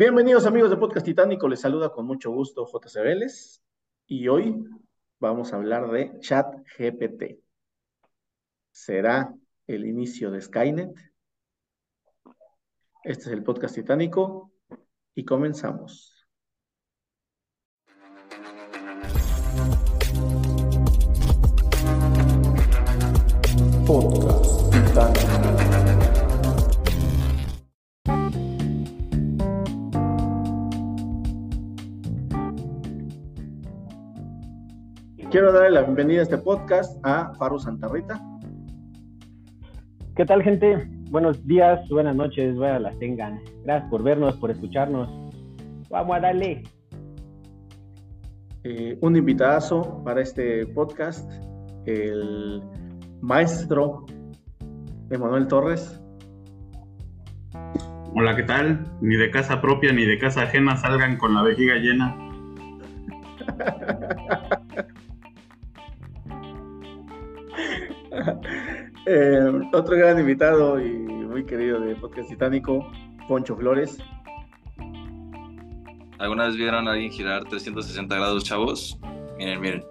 Bienvenidos amigos de Podcast Titánico, les saluda con mucho gusto JC Vélez y hoy vamos a hablar de ChatGPT. ¿Será el inicio de Skynet? Este es el Podcast Titánico y comenzamos. Podcast Quiero darle la bienvenida a este podcast a Faro Santa Rita. ¿Qué tal, gente? Buenos días, buenas noches, buenas las tengan. Gracias por vernos, por escucharnos. Vamos a darle. Eh, un invitadazo para este podcast, el maestro Emanuel Torres. Hola, ¿qué tal? Ni de casa propia ni de casa ajena salgan con la vejiga llena. Eh, otro gran invitado y muy querido de Podcast Titánico, Poncho Flores. ¿Alguna vez vieron a alguien girar 360 grados, chavos? Miren, miren.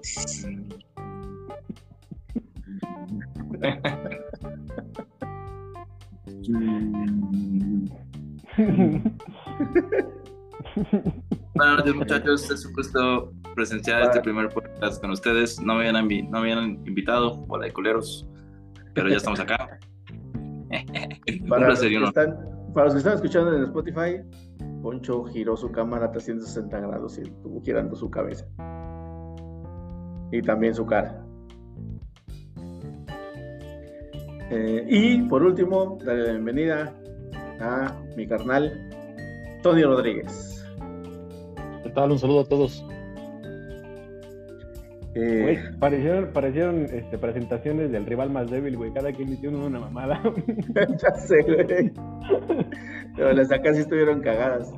Buenas noches, muchachos. Es un gusto presenciar este primer podcast con ustedes. No me habían, no me habían invitado, hola de culeros, pero ya estamos acá. los, que están, para los que están escuchando en Spotify, Poncho giró su cámara a 360 grados y estuvo girando su cabeza. Y también su cara. Eh, y por último, darle la bienvenida a mi carnal, Tony Rodríguez. ¿Qué tal? Un saludo a todos. Eh, Güey, parecieron, parecieron este, presentaciones del rival más débil, güey. Cada quien hicieron una mamada. ya sé, güey. Pero las de acá sí estuvieron cagadas.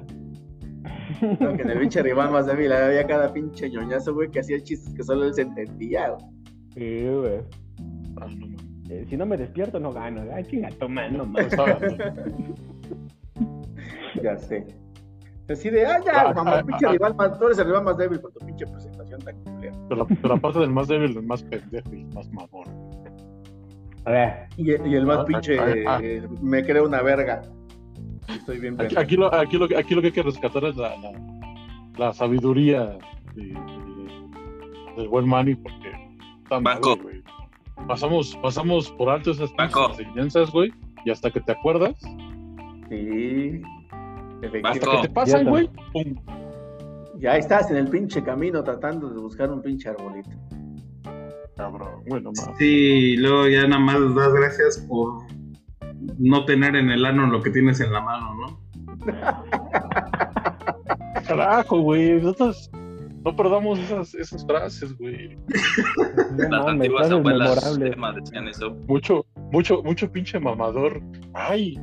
No, que en el pinche rival más débil había cada pinche ñoñazo, güey, que hacía chistes que solo él se entendía, güey. Sí, güey. Ah, no. Eh, si no me despierto, no gano. Ay, chinga, toma, no. Estaba- Ya sé. Así de, ah, ya, mamá, pinche rival más, tú eres el rival más débil por tu pinche presentación tan culera. Te la, te la pasa del más débil, del más pendejo y más mamón. A ver, Y, y el más Ah, pinche, ah, ah. eh, me creo una verga. Estoy bien Aquí, aquí lo, aquí, lo, que- aquí lo que hay que rescatar es la, la, la sabiduría de- de- del buen Manny, porque tan Banco. güey. Pasamos, pasamos por alto esas enseñanzas, güey, y hasta que te acuerdas, Sí. Hasta Efectivamente. Te pasan, güey. Ya estás en el pinche camino tratando de buscar un pinche arbolito. Cabrón, güey, no mames. Sí, luego ya nada más das gracias por no tener en el ano lo que tienes en la mano, ¿no? Carajo, güey, nosotros no perdamos esas, esas frases, güey. no Las antiguas abuelas decían eso. mucho, mucho, mucho pinche mamador. Ay,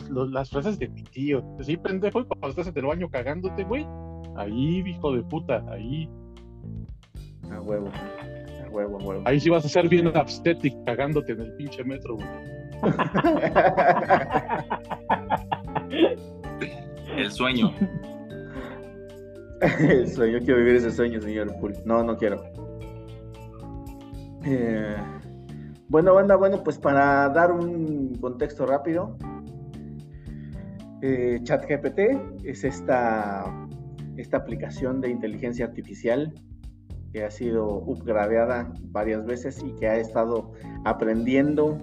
los- los- las frases de mi tío. Sí, pendejo, y cuando estás en el baño cagándote, güey. Ahí, hijo de puta, ahí. A huevo. A huevo, a huevo. Ahí sí vas a ser bien abstético cagándote en el pinche metro, güey. El sueño. El sueño, quiero vivir ese sueño, señor Pool. No, no quiero. Eh, bueno, banda, bueno, pues para dar un contexto rápido, eh, ChatGPT es esta, esta aplicación de inteligencia artificial que ha sido upgradeada varias veces y que ha estado aprendiendo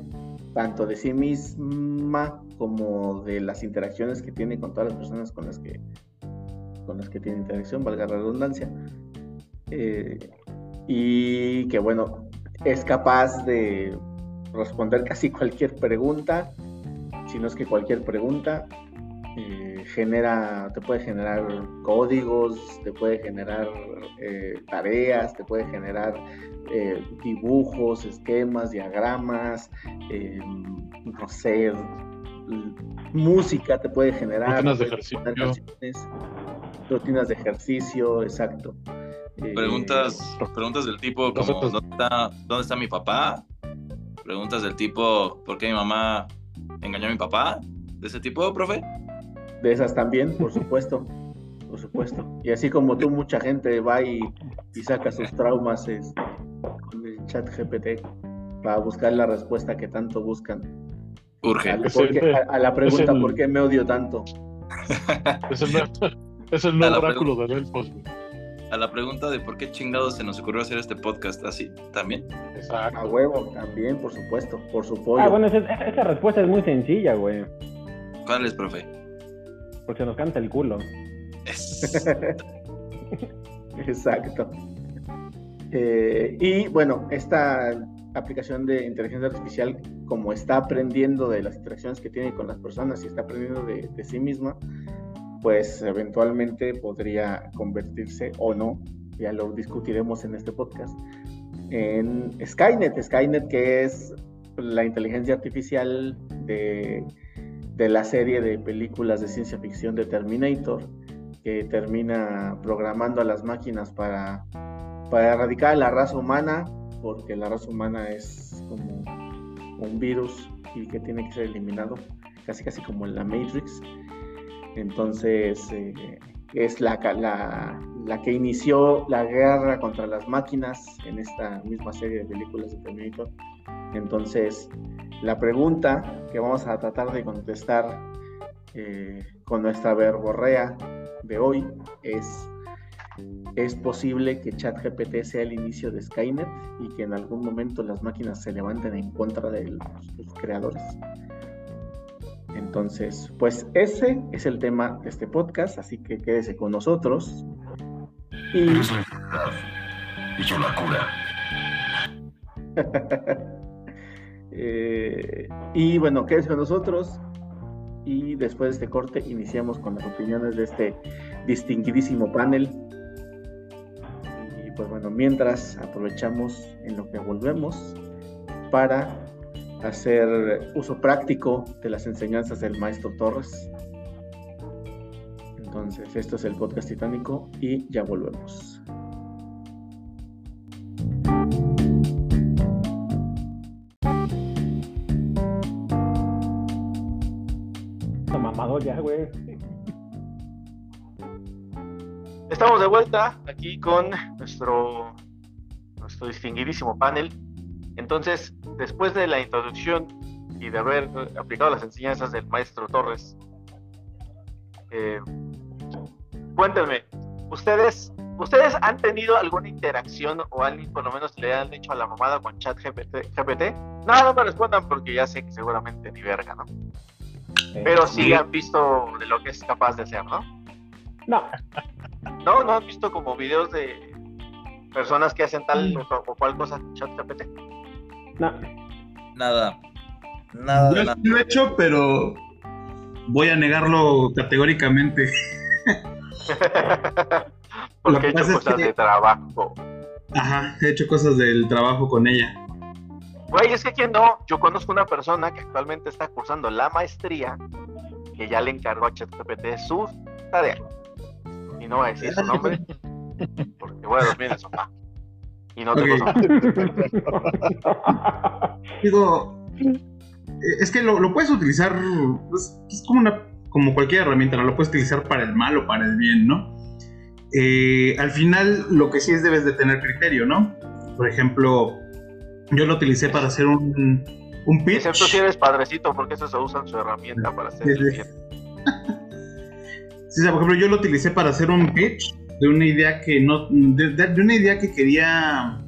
tanto de sí misma como de las interacciones que tiene con todas las personas con las que con las que tiene interacción, valga la redundancia. Eh, y que bueno, es capaz de responder casi cualquier pregunta, si no es que cualquier pregunta, eh, genera, te puede generar códigos, te puede generar eh, tareas, te puede generar eh, dibujos, esquemas, diagramas, eh, no sé, música te puede generar. Rutinas de ejercicio. rutinas de ejercicio, exacto. Eh, Preguntas, preguntas del tipo como ¿dónde está, ¿dónde está mi papá? Preguntas del tipo ¿por qué mi mamá engañó a mi papá? ¿De ese tipo, profe? De esas también, por supuesto. Por supuesto. Y así como tú, mucha gente va y, y saca sus traumas este, con el chat GPT para buscar la respuesta que tanto buscan. Urge. Al- Es ¿por qué- el- a, a la pregunta, el- ¿por qué me odio tanto? Es el, es el A nuevo oráculo de Delfos, güey. A la pregunta de por qué chingados se nos ocurrió hacer este podcast así, también. A Exacto. huevo, también, por supuesto, por su pollo. Ah, bueno, esa, esa respuesta es muy sencilla, güey. ¿Cuál es, profe? Porque nos canta el culo. Exacto. Eh, y bueno, esta aplicación de inteligencia artificial, como está aprendiendo de las interacciones que tiene con las personas y está aprendiendo de sí misma, pues eventualmente podría convertirse o no, ya lo discutiremos en este podcast, en Skynet. Skynet que es la inteligencia artificial de, de la serie de películas de ciencia ficción de Terminator, que termina programando a las máquinas para, para erradicar a la raza humana, porque la raza humana es como un virus y que tiene que ser eliminado, casi casi como en la Matrix. Entonces, eh, es la, la, la que inició la guerra contra las máquinas en esta misma serie de películas de Terminator. Entonces, la pregunta que vamos a tratar de contestar eh, con nuestra verborrea de hoy es, ¿es posible que ChatGPT sea el inicio de Skynet y que en algún momento las máquinas se levanten en contra de los, sus creadores? Entonces, pues ese es el tema de este podcast, así que quédese con nosotros. Y Eres la enfermedad y yo la cura. Eh, y bueno, quédese con nosotros. Y después de este corte, iniciamos con las opiniones de este distinguidísimo panel. Y pues bueno, mientras aprovechamos en lo que volvemos para hacer uso práctico de las enseñanzas del maestro Torres. Entonces, esto es el podcast titánico y ya volvemos. Estamos de vuelta aquí con nuestro, nuestro distinguidísimo panel. Entonces, después de la introducción y de haber aplicado las enseñanzas del maestro Torres, eh, cuéntenme, ¿ustedes, ¿ustedes han tenido alguna interacción o alguien por lo menos le han hecho a la mamada con chat GPT? GPT? No, no me respondan porque ya sé que seguramente ni verga, ¿no? Pero sí han visto de lo que es capaz de hacer, ¿no? No, No, no han visto como videos de personas que hacen tal o, o cual cosa ChatGPT. no. Nada. Nada Yo nada. sí lo he hecho, pero voy a negarlo categóricamente. Porque he que hecho pasa es cosas que- de trabajo. Ajá, he hecho cosas del trabajo con ella. Güey, es que quién no, yo conozco una persona que actualmente está cursando la maestría que ya le encargó a ChatGPT su tarea. Y no voy a decir su nombre porque voy a dormir en sofá. Y no tengo Ok. sofá. Digo, eh, es que lo, lo puedes utilizar, es, es como una como cualquier herramienta. Lo puedes utilizar para el mal o para el bien, ¿no? Eh, al final, lo que sí es debes de tener criterio, ¿no? Por ejemplo, yo lo utilicé para hacer un, un pitch. Excepto si eres padrecito, porque eso se usa en su herramienta para hacer Sí, el sí. Sí, o sea, por ejemplo, yo lo utilicé para hacer un pitch de una idea que no, de, de- de una idea que quería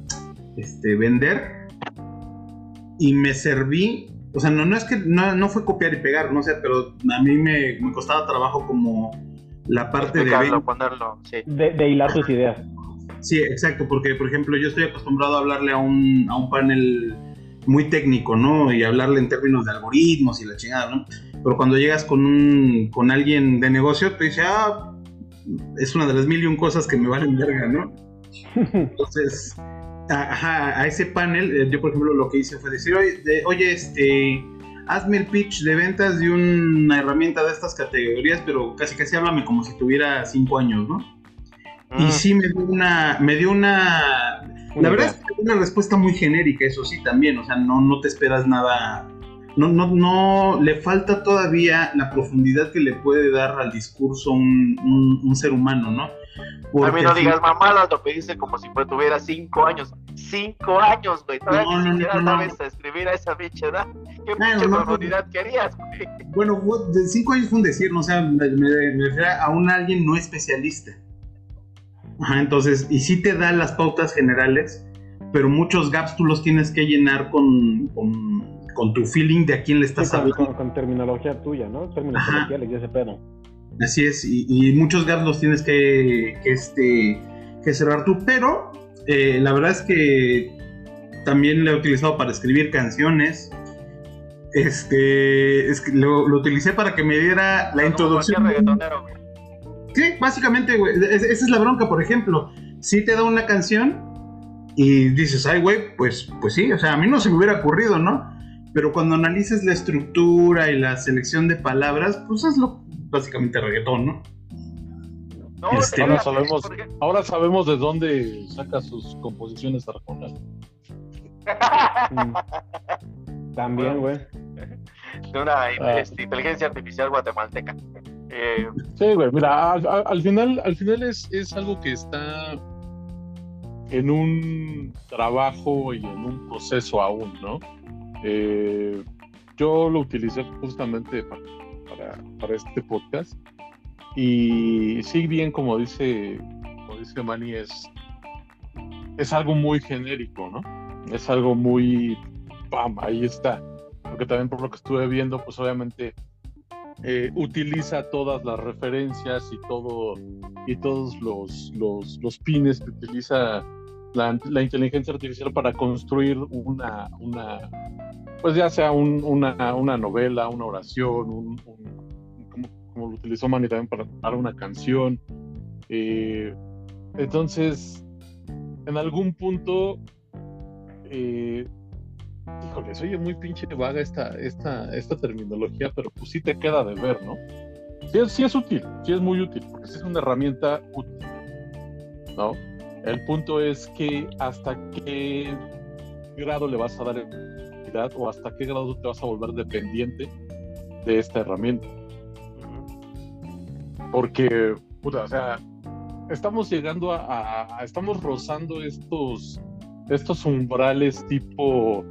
este, vender y me serví, o sea, no, no es que no, no fue copiar y pegar, no sé, pero a mí me, me costaba trabajo como la parte de ponerlo, sí. De, de hilar tus ideas. Sí, exacto, porque por ejemplo yo estoy acostumbrado a hablarle a un, a un panel muy técnico, ¿no? Y hablarle en términos de algoritmos y la chingada, ¿no? pero cuando llegas con, un, con alguien de negocio, te dice, ah, es una de las mil y un cosas que me valen verga, ¿no? Entonces, a, a ese panel, eh, yo por ejemplo lo que hice fue decir, oye, este, hazme el pitch de ventas de una herramienta de estas categorías, pero casi casi háblame como si tuviera cinco años, ¿no? Y mm. sí me dio una, me dio una, la verdad es que una respuesta muy genérica, eso sí también, o sea, no, no te esperas nada, no, no, no, le falta todavía la profundidad que le puede dar al discurso un, un ser humano, ¿no? a mí no digas mamadas, lo pediste como si tuviera cinco años. Cinco años, güey. Todavía no, ni siquiera sabes escribir a esa bicha edad. ¿Qué pinche profundidad querías, güey? Bueno, de cinco años fue un decir, ¿no? o sea, me, refiero a un alguien no especialista. Ajá, entonces, y sí te da las pautas generales, pero muchos gaps tú los tienes que llenar con, con, tu feeling de a quién le estás hablando. Con, terminología tuya, ¿no? Terminología, le ese pedo. Así es, y, muchos gaps los tienes que, este, que cerrar tú, pero eh, la verdad es que también lo he utilizado para escribir canciones. Este, es que lo, utilicé para que me diera la introducción. Sí, básicamente, güey. Esa es la bronca, por ejemplo. Si te da una canción y dices, ay, güey, pues, pues sí, o sea, a mí no se me hubiera ocurrido, ¿no? Pero cuando analices la estructura y la selección de palabras, pues es lo básicamente reggaetón, ¿no? Este, ahora, sabemos, ahora sabemos de dónde saca sus composiciones Arjona. También, güey. De una ah. este, inteligencia artificial guatemalteca. Eh, sí, güey, mira, al, final, al final es, es algo que está en un trabajo y en un proceso aún, ¿no? Eh, yo lo utilicé justamente para para, este podcast. Y sí, bien, como dice, como dice Manny, es, es algo muy genérico, ¿no? Es algo muy, ¡pam! Ahí está. Porque también por lo que estuve viendo, pues obviamente eh, utiliza todas las referencias y todo y todos los, los, los pines que utiliza la, la, inteligencia artificial para construir una, una pues ya sea una, una, novela, una oración, un, como, lo utilizó Manny también para, para una canción. Eh, entonces, en algún punto, eh, híjole, oye muy pinche vaga esta, esta, esta terminología, pero pues sí te queda de ver, ¿no? Sí es, sí es útil, sí es muy útil, porque sí es una herramienta útil, ¿no? El punto es que hasta qué grado le vas a dar o hasta qué grado te vas a volver dependiente de esta herramienta. Porque, puta, o sea, estamos llegando a, estamos rozando estos, estos umbrales tipo,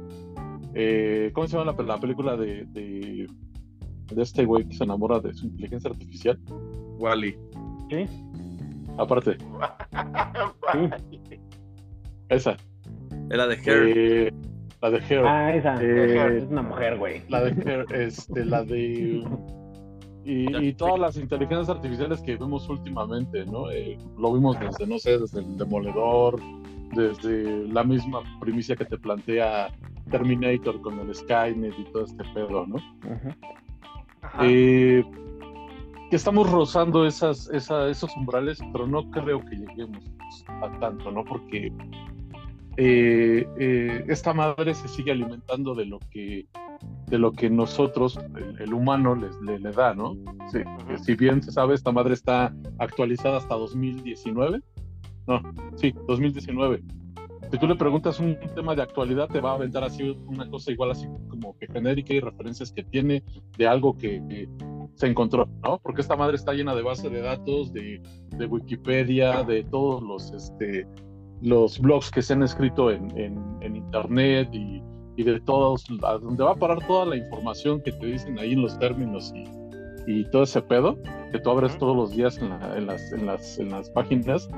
eh, ¿cómo se llama la, película de, de, este güey que se enamora de su inteligencia artificial? Wally. ¿Qué? Aparte. Esa. Era de Hair. Eh, la de Hair. Ah, esa. Eh, es una mujer, güey. La de Hair, este, la de. Y, todas las inteligencias artificiales que vemos últimamente, ¿no? Eh, lo vimos desde, no sé, desde el Demoledor, desde la misma primicia que te plantea Terminator con el Skynet y todo este pedo, ¿no? Eh, que estamos rozando esas, esos umbrales, pero no creo que lleguemos a tanto, ¿no? Porque eh, eh, esta madre se sigue alimentando de lo que de lo que nosotros, el, humano, le, le, da, ¿no? Sí, Si bien se sabe, esta madre está actualizada hasta 2019. No, sí, 2019. Si tú le preguntas un tema de actualidad, te va a aventar así una cosa igual así como que genérica y referencias que tiene de algo que, se encontró, ¿no? Porque esta madre está llena de base de datos, de, de Wikipedia, de todos los, este, los blogs que se han escrito en, en, internet y, y, de todos, a donde va a parar toda la información que te dicen ahí en los términos y, y todo ese pedo que tú abres todos los días en, en, las, en, las, en las páginas,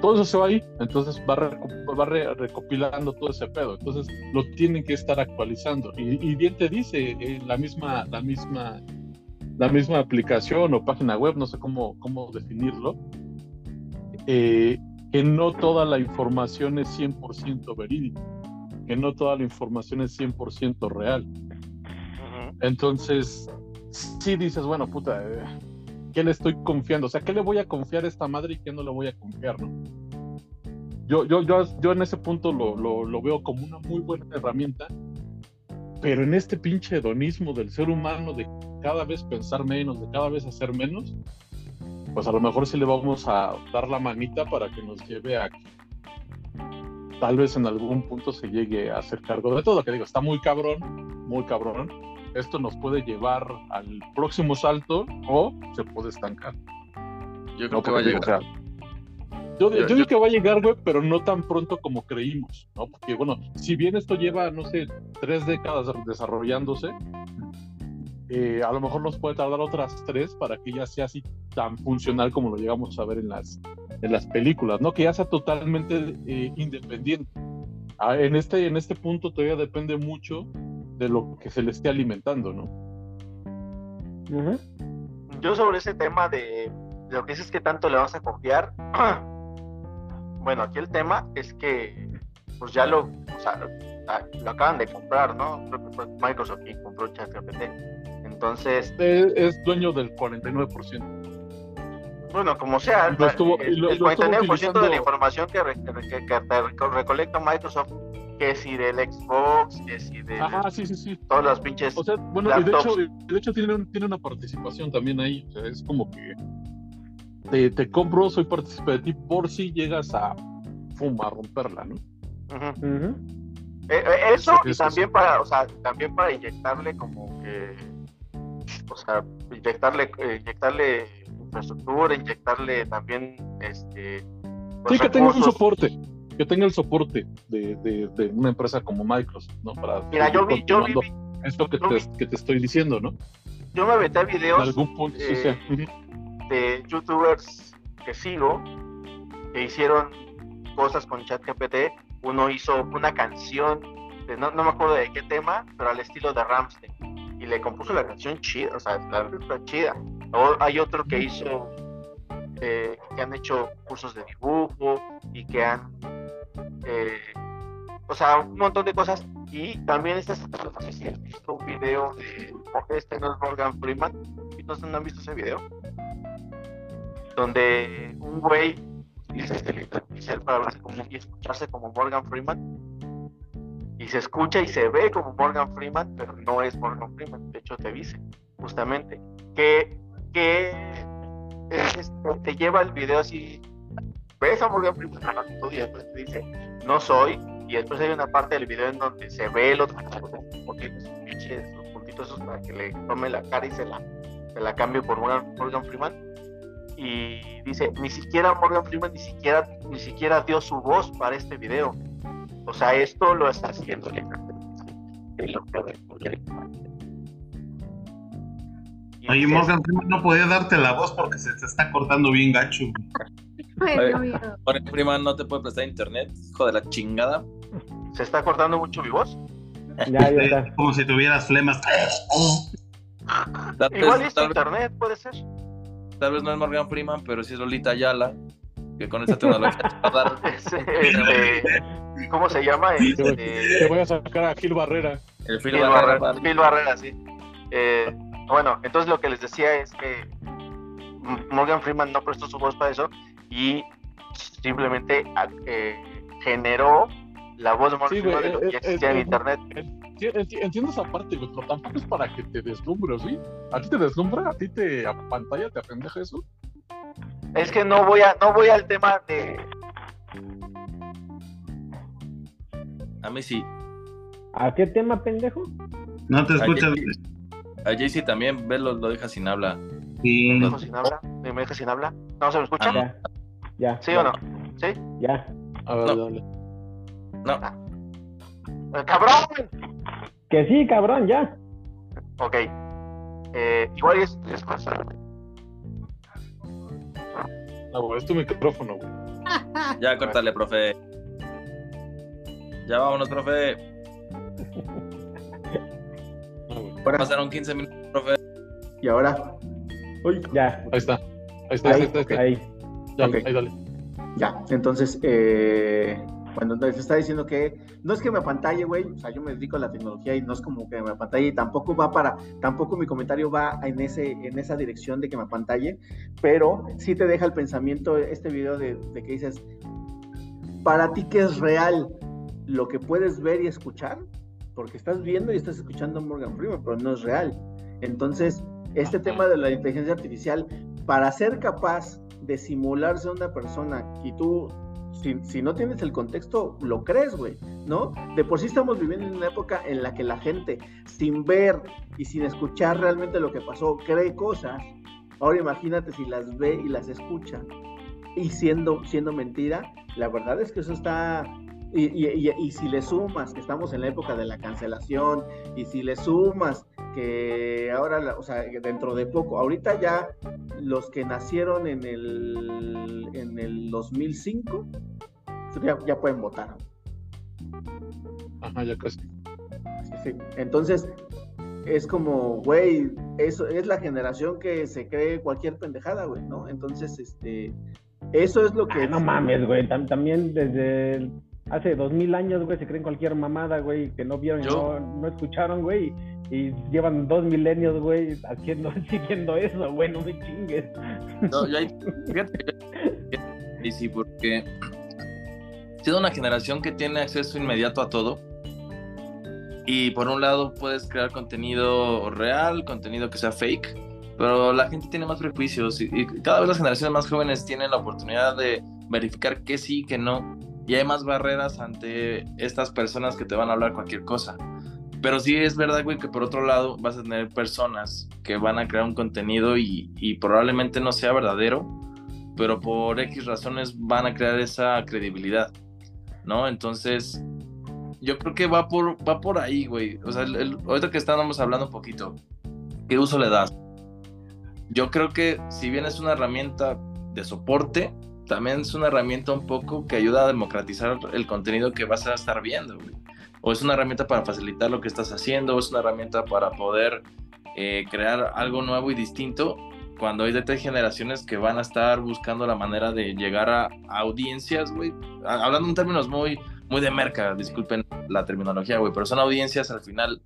todo eso se va ahí, entonces va, va recopilando todo ese pedo, entonces lo tienen que estar actualizando y, y bien te dice eh, la misma, la misma, la misma aplicación o página web, no sé cómo, cómo definirlo, eh, que no toda la información es 100% verídica, que no toda la información es 100% real. Entonces, sí dices, bueno, puta, eh, ¿qué le estoy confiando? O sea, ¿qué le voy a confiar a esta madre y qué no le voy a confiar, no? Yo, yo, yo, yo en ese punto lo, lo, lo veo como una muy buena herramienta, pero en este pinche hedonismo del ser humano de cada vez pensar menos, de cada vez hacer menos, pues a lo mejor sí le vamos a dar la manita para que nos lleve a que tal vez en algún punto se llegue a hacer cargo de todo. Que digo, está muy cabrón, muy cabrón. Esto nos puede llevar al próximo salto o se puede estancar. Yo creo No, que va a llegar. o sea, yo, yo Yo- digo que va a llegar, güey, pero no tan pronto como creímos, ¿no? Porque, bueno, si bien esto lleva, no sé, tres décadas desarrollándose, eh, a lo mejor nos puede tardar otras tres para que ya sea así tan funcional como lo llegamos a ver en las, en las películas, ¿no? Que ya sea totalmente eh, independiente. Ah, en, este, en este punto todavía depende mucho de lo que se le esté alimentando, ¿no? Yo sobre ese tema de, de lo que dices que tanto le vas a confiar, bueno, aquí el tema es que pues ya lo, o sea, lo acaban de comprar, ¿no? Creo que fue Microsoft quien compró ChatGPT. Entonces, Es, es dueño del 49%. bueno, como sea, Lo estuvo- el, lo- el lo estuvo 49% de utilizando- la información que, re- que, que- que reco- recolecta Microsoft, que si del Xbox, que si de Ajá, sí, sí, sí. todos los pinches... O sea, bueno, y de hecho, de hecho tiene, un- tiene una participación también ahí. O sea, es como que te, te compro, soy partícipe de ti por si llegas a fumar, romperla, ¿no? Eh, eh, eso y también para, o sea, también para inyectarle como que, o sea, inyectarle, eh, inyectarle infraestructura, inyectarle también, este, pues, Sí, que tenga un soporte. Que tenga el soporte de, de- de una empresa como Microsoft, ¿no? Para Mira, yo vi, yo vi, esto que yo te, vi- que te estoy diciendo, ¿no? yo me aventé En videos algún punto, eh, sea. Ujú. de youtubers que sigo que hicieron cosas con ChatGPT. Uno hizo una canción, de, no, no me acuerdo de qué tema, pero al estilo de Ramstein. Y le compuso la canción chida, o sea, la letra chida. O hay otro que hizo, eh, que han hecho cursos de dibujo y que han, eh, o sea, un montón de cosas. Y también visto un video de, este no es Morgan Freeman, ¿no no han visto ese video? donde un güey utiliza inteligencia artificial para hablarse como y escucharse como Morgan Freeman y se escucha y se ve como Morgan Freeman pero no es Morgan Freeman de hecho te dice justamente que que este, te lleva el video así ves a Morgan Freeman hablando y después te dice no soy y después hay una parte del video en donde se ve el otro porque los pinches los puntitos esos para que le tome la cara y se la se la cambie por Morgan, Morgan Freeman y dice ni siquiera Morgan Freeman ni siquiera ni siquiera dio su voz para este video o sea esto lo está haciendo Y Oye, Morgan Freeman no podía darte la voz porque se te está cortando bien gacho. Morgan Freeman no te puede prestar internet, hijo de la chingada. se está cortando mucho mi voz Ya, ya está. Como si tuvieras flemas. Tal igual es vez- internet puede ser tal vez no es Morgan Freeman, pero sí es Lolita Ayala, que con esta tecnología te va a dar Es, este, ¿cómo se llama? Te Este, voy a sacar a Gil Barrera. el Phil Barrera. Phil Barrera, sí. Eh, bueno, entonces lo que les decía es que Morgan Freeman no prestó su voz para eso y simplemente a- eh, generó la voz Sí, güey, de lo que eh, eh, existía en eh, internet. Enti- enti- Entiendo esa parte, güey, pero tampoco es para que te deslumbre, ¿sí? ¿A ti te deslumbra? ¿A ti te a pantalla te apendeja eso? Es que no voy a, no voy al tema de A mí sí. ¿A qué tema, pendejo? No te escuchas. A Jaycee también, velo, lo deja sin habla. Sí. ¿Me dejo sin habla? ¿Me deja sin habla? ¿No se me escucha? Ah, Ya. ¿Sí ya, o no? ¿Sí? Ya. A ver, No. dale. No, ¡Eh, ¡Cabrón! Que sí, cabrón, ya. Ok. Eh, igual es, es cosa. No, güey, es tu micrófono, güey. ya córtale, profe. Ya vámonos, profe. Ahora, Pasaron 15 minutos, profe. y ahora. Uy, Ya. Ahí está. Ahí está, ahí Ahí, está. Ahí está. Ahí. Dale, ok. ahí dale. ya. Entonces, eh, Cuando entonces está diciendo que no es que me apantalle, güey, o sea, yo me dedico a la tecnología y no es como que me apantalle y tampoco va para, tampoco mi comentario va en, ese, en esa dirección de que me apantalle, pero sí te deja el pensamiento este video de, de que dices, para ti que es real lo que puedes ver y escuchar, porque estás viendo y estás escuchando a Morgan Freeman, pero no es real. Entonces, este tema de la inteligencia artificial, para ser capaz de simularse a una persona y tú, si, no tienes el contexto, lo crees, güey, ¿no? De por sí estamos viviendo en una época en la que la gente, sin ver y sin escuchar realmente lo que pasó, cree cosas. Ahora imagínate si las ve y las escucha y siendo, siendo mentira, la verdad es que eso está y, si le sumas que estamos en la época de la cancelación, y si le sumas que ahora, o sea, dentro de poco, ahorita ya los que nacieron en el, en el 2005, ya, ya pueden votar. Ajá, ya casi. Sí, Entonces, es como, güey, eso es la generación que se cree cualquier pendejada, güey, ¿no? Entonces, este, eso es lo que... Ah, no mames, güey, también desde hace dos mil años, güey, se creen cualquier mamada, güey, que no vieron y no, escucharon, güey, y llevan dos milenios, güey, haciendo, siguiendo eso, güey, no me chingues. No, yo hay, fíjate, y sí, porque siendo una generación que tiene acceso inmediato a todo, y por un lado puedes crear contenido real, contenido que sea fake, pero la gente tiene más prejuicios y, y cada vez las generaciones más jóvenes tienen la oportunidad de verificar que sí, que no y hay más barreras ante estas personas que te van a hablar cualquier cosa. Pero sí es verdad, güey, que por otro lado vas a tener personas que van a crear un contenido y, probablemente no sea verdadero, pero por X razones van a crear esa credibilidad, ¿no? Entonces, yo creo que va por, va por ahí, güey. O sea, ahorita que estábamos hablando un poquito, ¿qué uso le das? Yo creo que si bien es una herramienta de soporte, también es una herramienta un poco que ayuda a democratizar el contenido que vas a estar viendo, O es una herramienta para facilitar lo que estás haciendo, o es una herramienta para poder eh, crear algo nuevo y distinto cuando hay de tres generaciones que van a estar buscando la manera de llegar a, audiencias, güey. Hablando en términos muy, muy de merca, disculpen la terminología, güey, pero son audiencias al final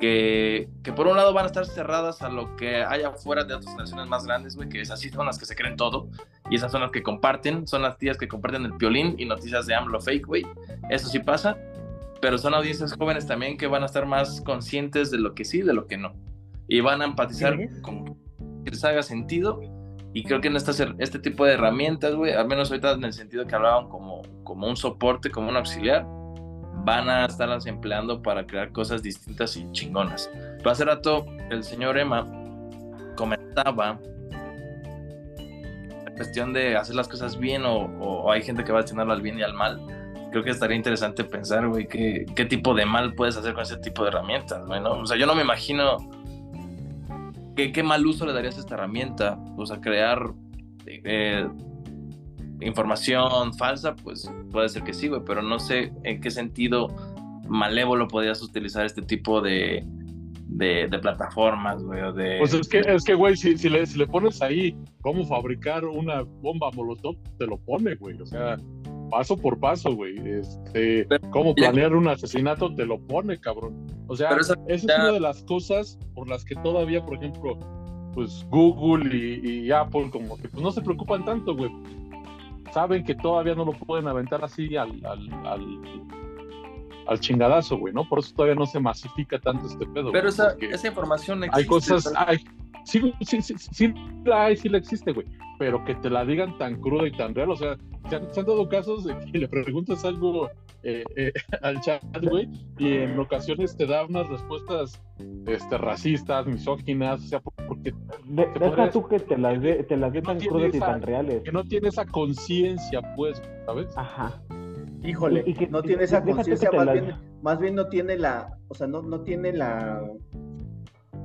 que, que, por un lado van a estar cerradas a lo que hay afuera de otras naciones más grandes, güey, que es así son las que se creen todo, y esas son las que comparten, son las tías que comparten el piolín y noticias de AMLO fake, güey, eso sí pasa, pero son audiencias jóvenes también que van a estar más conscientes de lo que sí, de lo que no, y van a empatizar con que les haga sentido, y creo que en este, este tipo de herramientas, güey, al menos ahorita en el sentido que hablaban como, como un soporte, como un auxiliar, van a estarlas empleando para crear cosas distintas y chingonas. Pero hace rato el señor Emma comentaba la cuestión de hacer las cosas bien o, hay gente que va a tenerlo al bien y al mal. Creo que estaría interesante pensar, güey, qué, qué tipo de mal puedes hacer con ese tipo de herramientas, ¿no? O sea, yo no me imagino qué mal uso le darías a esta herramienta. O sea, crear eh, información falsa, pues puede ser que sí, güey, pero no sé en qué sentido malévolo podrías utilizar este tipo de, de, plataformas, güey, o de... Pues es que, es que güey, si, si, le, si le pones ahí cómo fabricar una bomba molotov, te lo pone, güey, o sea, paso por paso, güey, este, cómo planear un asesinato, te lo pone, cabrón. O sea, esa, es una de las cosas por las que todavía, por ejemplo, pues Google y, y Apple como que pues no se preocupan tanto, güey saben que todavía no lo pueden aventar así al, al, al, chingadazo, güey, ¿no? Por eso todavía no se masifica tanto este pedo. Pero esa, esa, información existe. Hay cosas, hay, sí, sí, sí, sí, la hay, sí la existe, güey, pero que te la digan tan cruda y tan real, o sea, se han, dado casos de que le preguntas algo eh, eh, al chat, güey, y en ocasiones te da unas respuestas este, racistas, misóginas, o sea, porque... deja tú que te las dé te las tan crudas y tan reales. Que no tiene esa conciencia, pues, ¿sabes? Ajá. Híjole, y, que, no tiene esa conciencia, más, bien, más bien no tiene la, o sea, no, no tiene la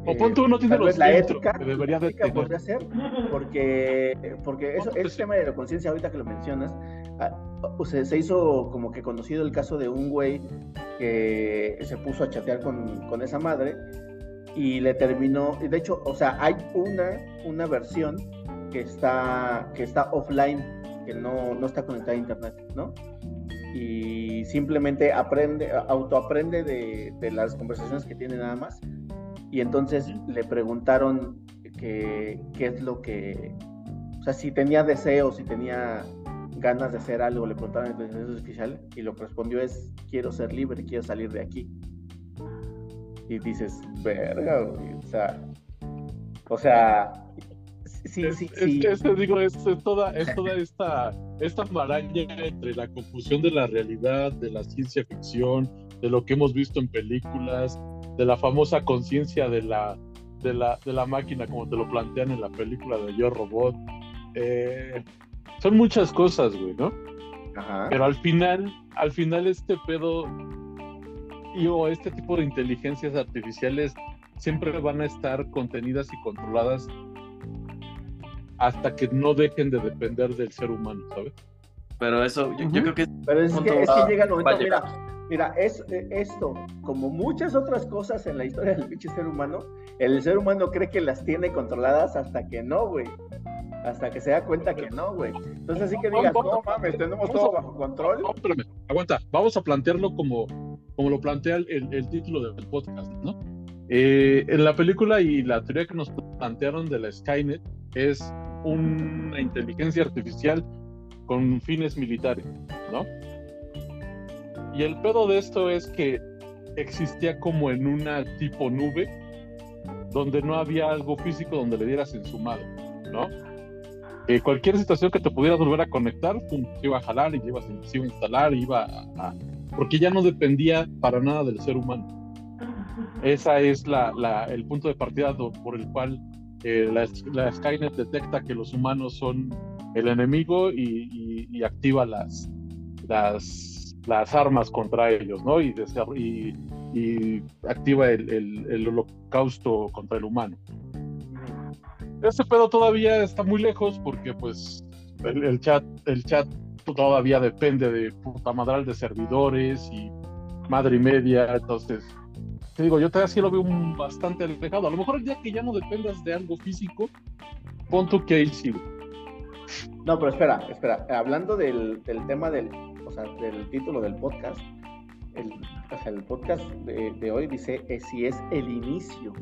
o pon tú no tiene los la ética, que debería de tener. podría ser, porque, porque eso, ese tema de la conciencia, ahorita que lo mencionas, ah, se hizo como que conocido el caso de un güey que se puso a chatear con, con esa madre y le terminó, y de hecho, o sea, hay una, una versión que está, que está offline, que no, no está conectada a internet, ¿no? y simplemente aprende, autoaprende de, de las conversaciones que tiene nada más. Y entonces le preguntaron que, qué es lo que, o sea, si tenía deseos, si tenía ganas de hacer algo, le preguntaron a la inteligencia artificial y lo que respondió es, quiero ser libre, quiero salir de aquí. Y dices, verga, güey, o sea, o sea, sí, es, sí, es sí. que digo, es, es toda, es toda esta, esta maraña entre la confusión de la realidad, de la ciencia ficción, de lo que hemos visto en películas, de la famosa conciencia de la, de, la, de la máquina, como te lo plantean en la película de Yo Robot. Eh, son muchas cosas, güey, ¿no? Ajá. Pero al final, al final este pedo y o este tipo de inteligencias artificiales siempre van a estar contenidas y controladas hasta que no dejen de depender del ser humano, ¿sabes? Pero eso, yo, yo Ujú. creo que Pero es que, es va- que llega el momento, mira, mira, es, eh, esto, como muchas otras cosas en la historia del pinche ser humano, el ser humano cree que las tiene controladas hasta que no, güey. Hasta que se da cuenta que no, güey. Entonces así que digas, no mames, tenemos todo bajo control. Aguanta, vamos a plantearlo como, como lo plantea el, el- el título del podcast, ¿no? Eh, en la película y la teoría que nos plantearon de la Skynet es una inteligencia artificial con fines militares, ¿no? Y el pedo de esto es que existía como en una tipo nube donde no había algo físico donde le dieras en su madre, ¿no? Eh, cualquier situación que te pudieras volver a conectar, pum, iba a jalar y iba, se iba a instalar, iba a, porque ya no dependía para nada del ser humano. Esa es la, la- el punto de partida por el cual eh, la, Skynet detecta que los humanos son el enemigo y, activa las, armas contra ellos, ¿no? Y, activa el holocausto contra el humano. Ese pedo todavía está muy lejos porque pues el, chat, el chat todavía depende de puta madral de servidores y madre y media, entonces te digo, yo todavía sí lo veo un- bastante alejado. A lo mejor día que ya no dependas de algo físico, pon tú que sí. No, pero espera, espera. Hablando del, tema del, o sea, del título del podcast, el, o sea, el podcast de, de hoy dice eh, si es el inicio,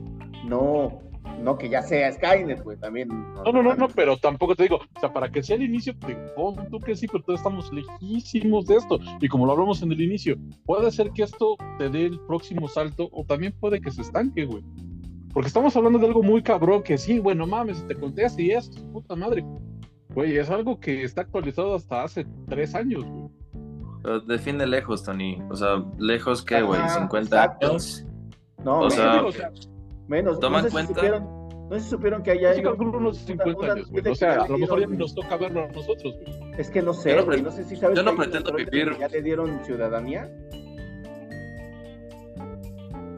no, no que ya sea Skynet, güey, también. No, no, no, no, pero tampoco te digo, o sea, para que sea el inicio, te pon tú que sí, pero todos estamos lejísimos de esto. Y como lo hablamos en el inicio, puede ser que esto te dé el próximo salto o también puede que se estanque, güey. Porque estamos hablando de algo muy cabrón que sí, güey, no mames, te conté así esto, puta madre. Güey, es algo que está actualizado hasta hace tres años, güey. Pero define lejos, Tony. O sea, lejos que, güey, Ajá, 50 exacto. años. No, O menos, sea, Digo, o sea, menos. toma no sé si cuenta- supieron, no sé si supieron que hay sí calculo unos una- 50 una años, güey. O sea, a lo mejor ya nos toca verlo a nosotros, güey. Es que no sé, Yo no güey, pre- no sé si sabes yo no hay pretendo vivir- que ya le dieron ciudadanía.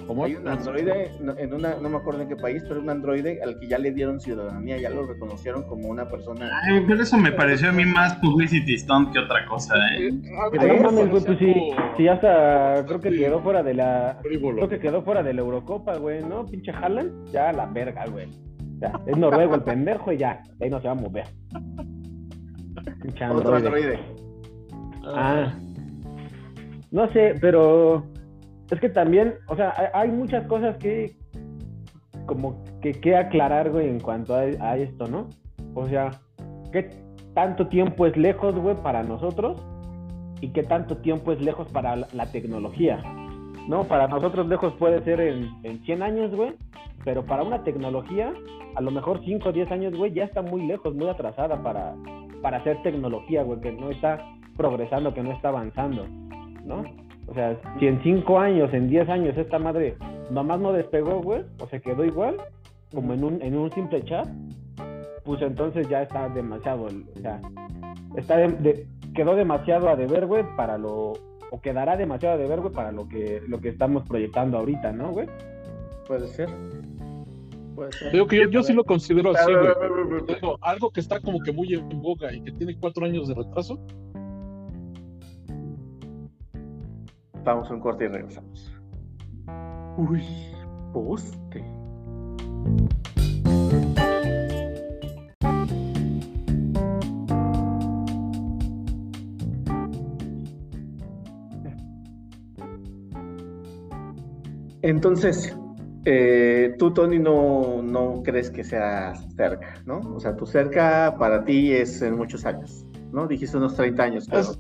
¿Cómo? Hay un androide no- en una, no me acuerdo en qué país, pero un androide al que ya le dieron ciudadanía, ya lo reconocieron como una persona. Ay, pero eso me pareció a mí más publicity stunt que otra cosa, ¿eh? No mames, güey, pues sí, sí, hasta creo que Sí. quedó fuera de la. frívolo. Creo que quedó fuera de la Eurocopa, güey, ¿no? Pinche Haaland, ya a la verga, güey. Ya, es noruego el pendejo y ya, ahí no se va a mover. Pinche Otro androide. androide. Ah. No sé, pero es que también, o sea, hay, hay muchas cosas que como que que aclarar, güey, en cuanto a, esto, ¿no? O sea, ¿qué tanto tiempo es lejos, güey, para nosotros? ¿Y qué tanto tiempo es lejos para la, la tecnología? ¿No? Para nosotros lejos puede ser en, en 100 años, güey, pero para una tecnología, a lo mejor 5 o 10 años, güey, ya está muy lejos, muy atrasada para, para hacer tecnología, güey, que no está progresando, que no está avanzando, ¿no? O sea, si en 5 años, en 10 años esta madre nomás no despegó, güey, o se quedó igual, como en un, en un simple chat, pues entonces ya está demasiado, o sea, está de- de- quedó demasiado a deber, güey, para lo, o quedará demasiado a deber, güey, para lo que, lo que estamos proyectando ahorita, ¿no, güey? Puede ser. Puede ser. Digo que yo, yo sí lo considero así, A ver, güey. a ver, a ver, a ver. Digo, algo que está como que muy en boga y que tiene cuatro años de retraso, Vamos a un corte y regresamos. Uy, poste. Entonces, eh, tú, Tony, no, no crees que sea cerca, ¿no? O sea, tu cerca para ti es en muchos años, ¿no? Dijiste unos 30 años. Pero... Es,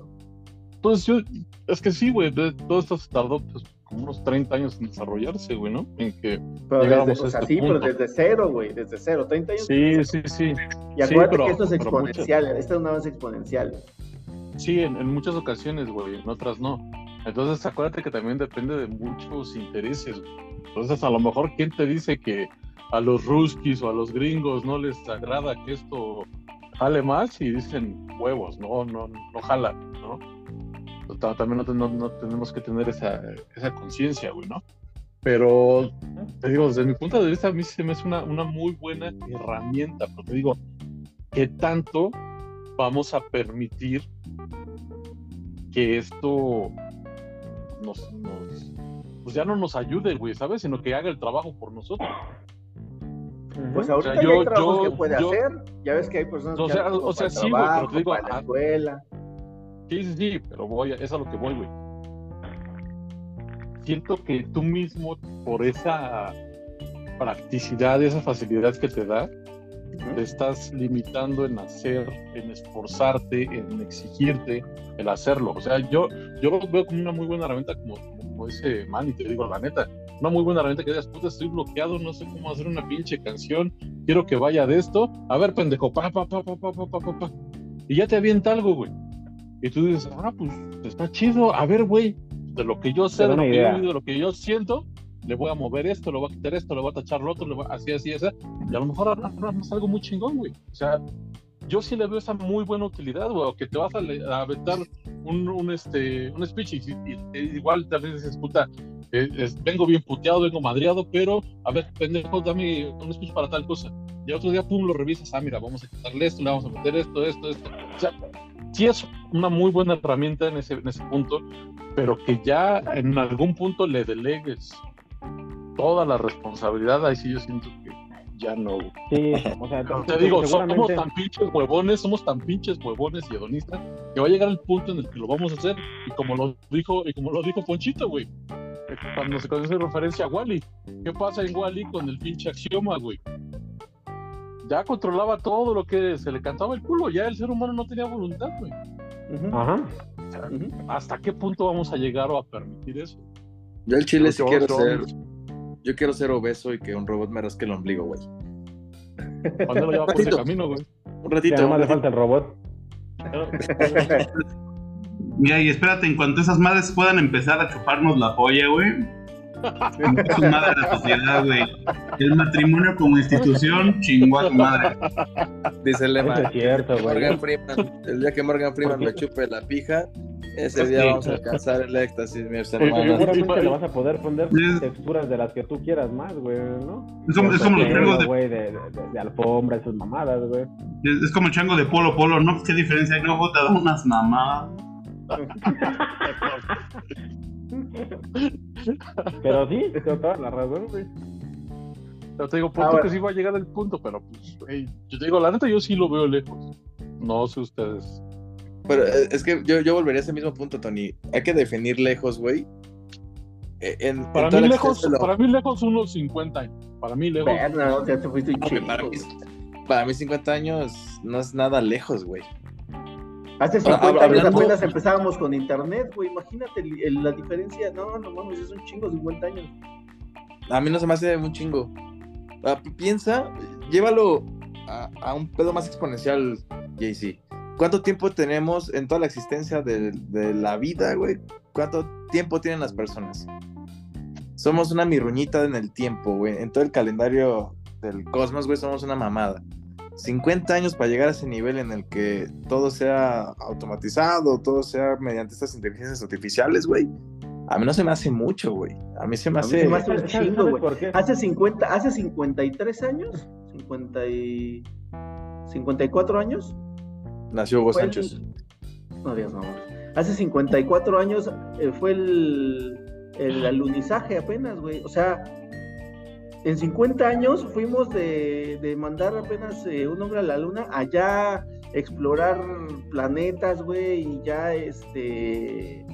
entonces yo, es que sí, güey, todo esto se tardó pues, como unos 30 años en desarrollarse, güey, ¿no? En que pero desde, a o sea, este sí, pero punto. desde cero, güey, desde cero, 30 años. Sí, sí, sí. Y Sí, acuérdate pero- que esto es pero exponencial, esta es una avance exponencial. Sí, en, en muchas ocasiones, güey, en otras no. Entonces, acuérdate que también depende de muchos intereses. Entonces, a lo mejor, ¿quién te dice que a los ruskis o a los gringos no les agrada que esto jale más y dicen huevos, no, no, no jala, ¿no? También no, te- no- no tenemos que tener esa, esa conciencia, güey, ¿no? Pero, te digo, desde mi punto de vista, a mí se me hace una, una muy buena herramienta, pero te digo, ¿qué tanto vamos a permitir que esto nos, nos- pues ya no nos ayude, güey, ¿sabes? Sino que haga el trabajo por nosotros. Pues O ahorita ya yo- hay trabajos yo- que puede yo- hacer. Ya ves que hay personas O que sea, hacen o sea, sí, güey, pero trabajo, te digo, para la a- escuela. Sí, sí, sí, pero voy, a- es a lo que voy, güey. Siento que tú mismo, por esa practicidad, esa facilidad que te da, te estás limitando en hacer, en esforzarte, en exigirte, el hacerlo. O sea, yo, yo lo veo como una muy buena herramienta, como, como dice Manny, te digo la neta, una muy buena herramienta que digas, puta, estoy bloqueado, no sé cómo hacer una pinche canción, quiero que vaya de esto, a ver, pendejo, pa, pa, pa, pa, pa, pa, pa, pa, pa. Y ya te avienta algo, güey. Y tú dices, ah, pues está chido, a ver, güey, de lo que yo sé, de lo que yo idea. de lo que yo siento, le voy a mover esto, le voy a quitar esto, le voy a tachar lo otro, le voy a- así, así, así. Y a lo mejor armas algo muy chingón, güey. O sea, yo sí le veo esa muy buena utilidad, güey, o que te vas a, a aventar un, un, este, un speech y, y- y igual también dices, puta, eh, es- vengo bien puteado, vengo madreado, pero a ver, pendejo, dame un speech para tal cosa. Y otro día, pum, lo revisas, ah, mira, vamos a quitarle esto, le vamos a meter esto, esto, esto. O sea, sí es una muy buena herramienta en ese, en ese punto, pero que ya en algún punto le delegues toda la responsabilidad, ahí sí yo siento que ya no. Sí, o sea, Te digo, somos tan pinches huevones, somos tan pinches huevones y hedonistas que va a llegar el punto en el que lo vamos a hacer y como lo dijo y como lo dijo Ponchito, güey. Cuando se conoce referencia a Wally, ¿qué pasa en Wally con el pinche axioma, güey? Ya controlaba todo lo que se le cantaba el culo, ya el ser humano no tenía voluntad, güey. Ujú, Ajá. ¿Hasta qué punto vamos a llegar a permitir eso? Yo el chile sí quiero ser. Yo quiero ser obeso y que un robot me rasque el ombligo, güey. ¿Cuándo lo lleva por ese camino, güey? Un ratito. nada más le falta el robot. Mira, y espérate, en cuanto esas madres puedan empezar a chuparnos la polla, güey. Es su madre la sociedad, güey. El matrimonio como institución chingó a madre. Dice el lema. Es cierto, güey. Morgan Freeman, el día que Morgan Freeman me chupe la pija, ese día vamos a alcanzar el éxtasis, mis Eh, hermanos. Seguramente le vas a poder poner Es- texturas de las que tú quieras más, güey, ¿no? Es como, es como los changos de, güey, de, de, de alfombra, esas mamadas, güey. es, es como el chango de Polo Polo, ¿no? ¿Qué diferencia hay? Luego te da unas mamadas. Pero sí, tengo toda la razón, güey. Pero te digo, punto Ahora- que sí va a llegar el punto, pero pues, güey, yo te digo, la neta yo sí lo veo lejos. No sé ustedes. Pero eh, es que yo, yo volvería a ese mismo punto, Tony. Hay que definir lejos, güey. En, en Para mí lejos, lo- para mí lejos unos 50 años. Para mí lejos. Te fuiste para, mí, para mí 50 años no es nada lejos, güey. Hace Ah, 50 años hablando- apenas empezábamos con internet, güey. Imagínate el- el- la diferencia. No, no mames, es un chingo 50 años. A mí no se me hace un chingo. Ah, pi- piensa, llévalo a, a un pedo más exponencial, JC. ¿Cuánto tiempo tenemos en toda la existencia de, de la vida, güey? ¿Cuánto tiempo tienen las personas? Somos una mirruñita en el tiempo, güey. En todo el calendario del cosmos, güey, somos una mamada. 50 años para llegar a ese nivel en el que todo sea automatizado, todo sea mediante estas inteligencias artificiales, güey. A mí no se me hace mucho, güey. A mí se me hace... se me hace un ¿Sabes- chingo, ¿Sabes güey. Hace 50, hace 53 años, 50 y 54 años, Nació Hugo fue el- Sánchez. no digas mamá. Hace 54 años eh, fue el, el alunizaje apenas, güey. O sea, en 50 años fuimos de, de mandar apenas eh, un hombre a la luna allá explorar planetas, güey, y ya este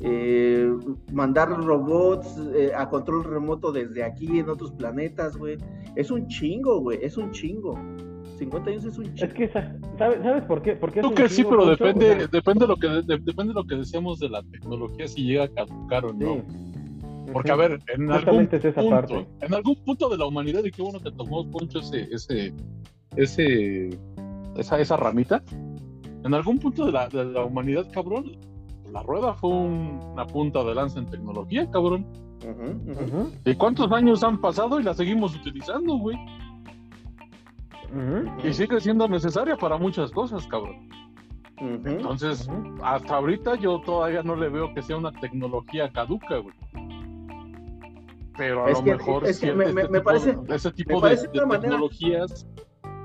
eh, mandar robots eh, a control remoto desde aquí en otros planetas, güey. Es un chingo, güey, es un chingo. 50 años es un chingo. Es que, sa- ¿sabes, ¿sabes por qué? Porque Creo que sí, pero depende, o sea, depende, lo que, de- depende de lo que decíamos de la tecnología, si llega a caducar o sí. Porque, a ver, en algún, es esa punto, parte. en algún punto de la humanidad, y qué bueno que tomó Poncho ese, ese, ese, esa, esa ramita, en algún punto de la, de la humanidad, cabrón, la rueda fue un- una punta de lanza en tecnología, cabrón. ¿Y cuántos años han pasado y la seguimos utilizando, güey? Y sigue siendo necesaria para muchas cosas, cabrón. Entonces, hasta ahorita yo todavía no le veo que sea una tecnología caduca, güey. Pero a Es lo que- mejor es que me- este me- me tipo, parece- ese tipo de, parece de una manera- tecnologías,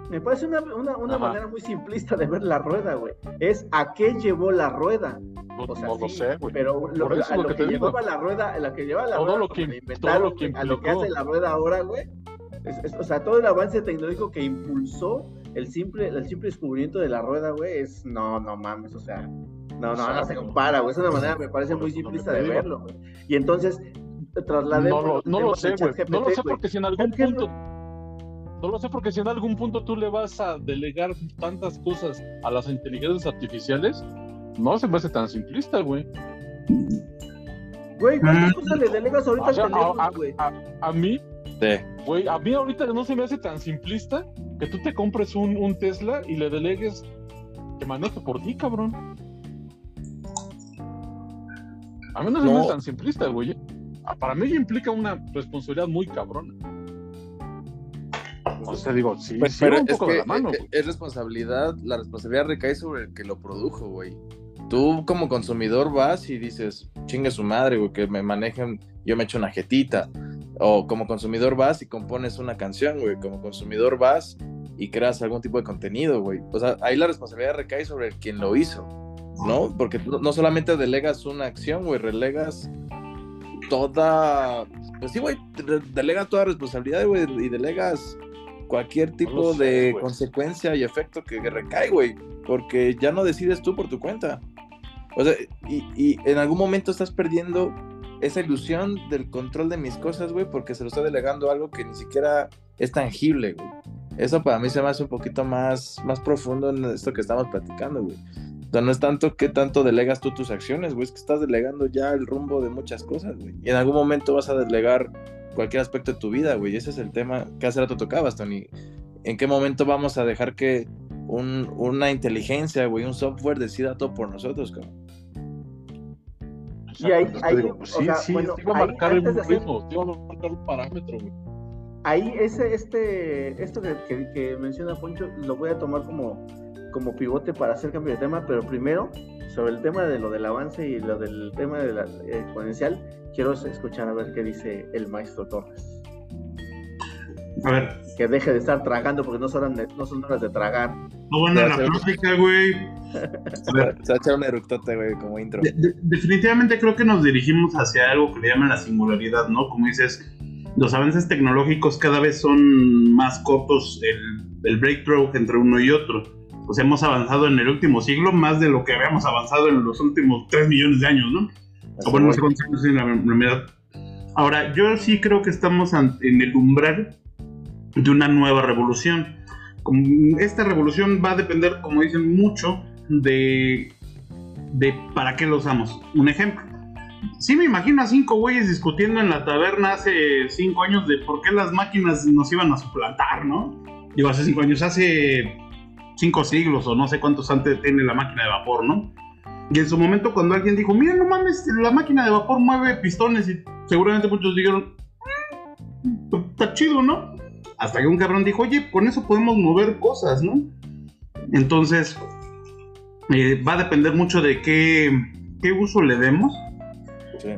Me parece una, una, una manera muy simplista de ver la rueda, güey. Es a qué llevó la rueda. no, O sea, no lo sí, sé, güey. Pero lo, a lo lo que que, llevaba la rueda, a lo que llevaba la Todo rueda, lo que- la inventaron, todo lo que a lo que hace la rueda ahora, güey. Es- es- o sea, todo el avance tecnológico que impulsó el simple, el simple descubrimiento de la rueda, güey, es no, no mames, o sea, no, no, no se compara, güey. Es una manera, me parece muy lo simplista de verlo, güey. Y entonces, No traslademos. lo, no lo sé, güey. No lo sé porque si en algún ¿Por qué no? punto. No lo sé porque si en algún punto tú le vas a delegar tantas cosas a las inteligencias artificiales, no se me hace tan simplista, güey. Güey, ¿cuántas Mm. cosas le delegas ahorita O sea, al teléfono, a- a- güey? A mí, Sí. güey, a mí ahorita no se me hace tan simplista que tú te compres un, un Tesla y le delegues que maneje por ti, cabrón. A mí no se me No. hace tan simplista, güey. Para mí implica una responsabilidad muy cabrona. O sea, digo, sí, Pues, sí pero es que de la mano, es, güey. es responsabilidad, la responsabilidad recae sobre el que lo produjo, güey. Tú como consumidor vas y dices, chingue su madre, güey, que me manejen, yo me echo una jetita. O como consumidor vas y compones una canción, güey. Como consumidor vas y creas algún tipo de contenido, güey. O sea, ahí la responsabilidad recae sobre el quien lo hizo, ¿no? Porque no, no solamente delegas una acción, güey, relegas toda... Pues sí, güey, delegas toda responsabilidad, güey, y delegas cualquier tipo sé, de consecuencia y efecto que, que recae, güey, porque ya no decides tú por tu cuenta. O sea, y, y en algún momento estás perdiendo esa ilusión del control de mis cosas, güey, porque se lo estoy delegando algo que ni siquiera es tangible, güey. Eso para mí se me hace un poquito más, más profundo en esto que estamos platicando, güey. O sea, no es tanto que tanto delegas tú tus acciones, güey, es que estás delegando ya el rumbo de muchas cosas, güey. Y en algún momento vas a delegar cualquier aspecto de tu vida, güey. Ese es el tema que hace rato tocabas, Tony. ¿En qué momento vamos a dejar que un- una inteligencia, güey, un software decida todo por nosotros, cabrón? Y ahí- ahí, te digo, pues sí, sea, sí, bueno, sí va a ahí, marcar antes un de hacer- ritmo, sí va a marcar un parámetro, güey. ahí ese, este, esto que, que- que menciona Poncho, lo voy a tomar como, como pivote para hacer cambio de tema, pero primero, sobre el tema de lo del avance y lo del tema de la eh, exponencial, quiero escuchar a ver qué dice el maestro Torres. A ver, Que deje de estar tragando porque no son, horas de- no son horas de tragar. no van a la plática, güey. A ver, Se va a echar un eructote, güey, como intro. de- de- definitivamente creo que nos dirigimos hacia algo que le llaman la singularidad, ¿no? Como dices, los avances tecnológicos cada vez son más cortos el, el breakthrough entre uno y otro. O sea, hemos avanzado en el último siglo más de lo que habíamos avanzado en los últimos 3 millones de años, ¿no? O bueno, no sé cuántos años tiene la enfermedad. Ahora, yo sí creo que estamos en el umbral de una nueva revolución. Esta revolución va a depender, como dicen, mucho de, de para qué lo usamos. Un ejemplo. Sí me imagino a cinco güeyes discutiendo en la taberna hace cinco años de por qué las máquinas nos iban a suplantar, ¿no? Digo, hace cinco años, hace cinco siglos o no sé cuántos antes tiene la máquina de vapor, ¿no? Y en su momento cuando alguien dijo, mira, no mames, la máquina de vapor mueve pistones y seguramente muchos dijeron, "Mm, está chido, ¿no? Hasta que un cabrón dijo, oye, con eso podemos mover cosas, ¿no? Entonces, eh, va a depender mucho de qué, qué uso le demos. Sí.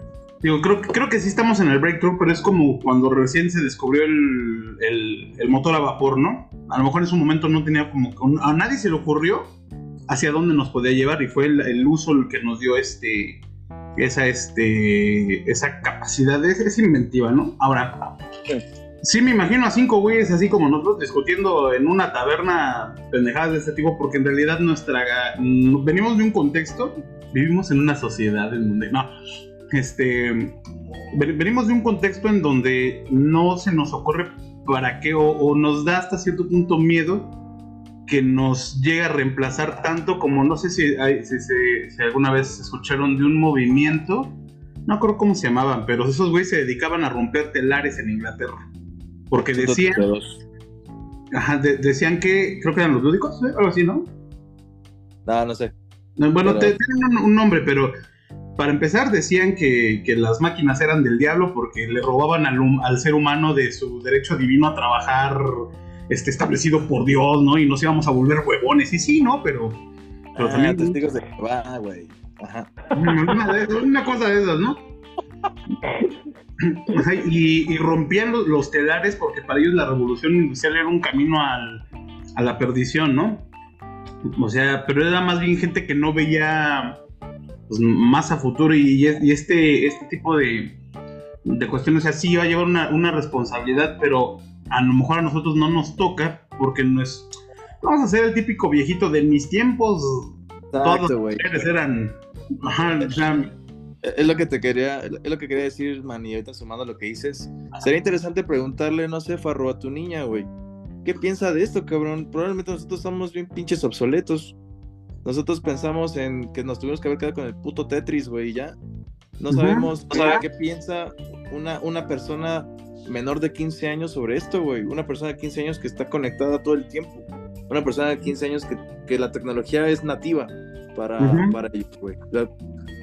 Digo, creo, que- creo que sí estamos en el breakthrough, pero es como cuando recién se descubrió el, el- el motor a vapor, ¿no? A lo mejor en su momento no tenía como... A nadie se le ocurrió hacia dónde nos podía llevar y fue el, el uso el que nos dio este esa este esa capacidad es, es inventiva no ahora sí me imagino a cinco güeyes así como nosotros discutiendo en una taberna pendejadas de este tipo, porque en realidad nuestra. Venimos de un contexto, vivimos en una sociedad en donde. No, este. ven- Venimos de un contexto en donde no se nos ocurre para qué, o, o nos da hasta cierto punto miedo que nos llegue a reemplazar tanto como no sé si, hay- si, si- si alguna vez escucharon de un movimiento, no creo cómo se llamaban, pero esos güeyes se dedicaban a romper telares en Inglaterra. Porque decían, ajá, de- decían que, creo que eran los lúdicos, ¿eh? algo así, ¿no? No, no sé. No, Bueno, Pero- te- tienen un, un nombre, pero para empezar decían que, que las máquinas eran del diablo porque le robaban al, ser humano de su derecho divino a trabajar este, establecido por Dios, ¿no? Y nos íbamos a volver huevones. Y sí, ¿no? Pero, pero Ah, también testigos de Jehová, güey. Ajá. una, cosa de esas, ¿no? Y, y rompían los, los telares porque para ellos la revolución industrial era un camino al- a la perdición, ¿no? O sea, pero era más bien gente que no veía pues, más a futuro y, y este, este tipo de, de cuestiones, o sea, sí va a llevar una, una responsabilidad, pero a lo mejor a nosotros no nos toca porque no es... Vamos a ser el típico viejito de mis tiempos, todos Exacto, los güey. mujeres eran... Ajá, o sea, Es lo que te quería, es lo que quería decir, man, y ahorita sumando lo que dices. Sería interesante preguntarle, no sé, Farro, a tu niña, güey. ¿Qué piensa de esto, cabrón? Probablemente nosotros estamos bien pinches obsoletos. Nosotros pensamos en que nos tuvimos que haber quedado con el puto Tetris, güey, y ya. No Ujú. sabemos qué- qué piensa una, una persona menor de 15 años sobre esto, güey. Una persona de 15 años que está conectada todo el tiempo. Una persona de 15 años que, que la tecnología es nativa para, Ujú. para ellos, güey.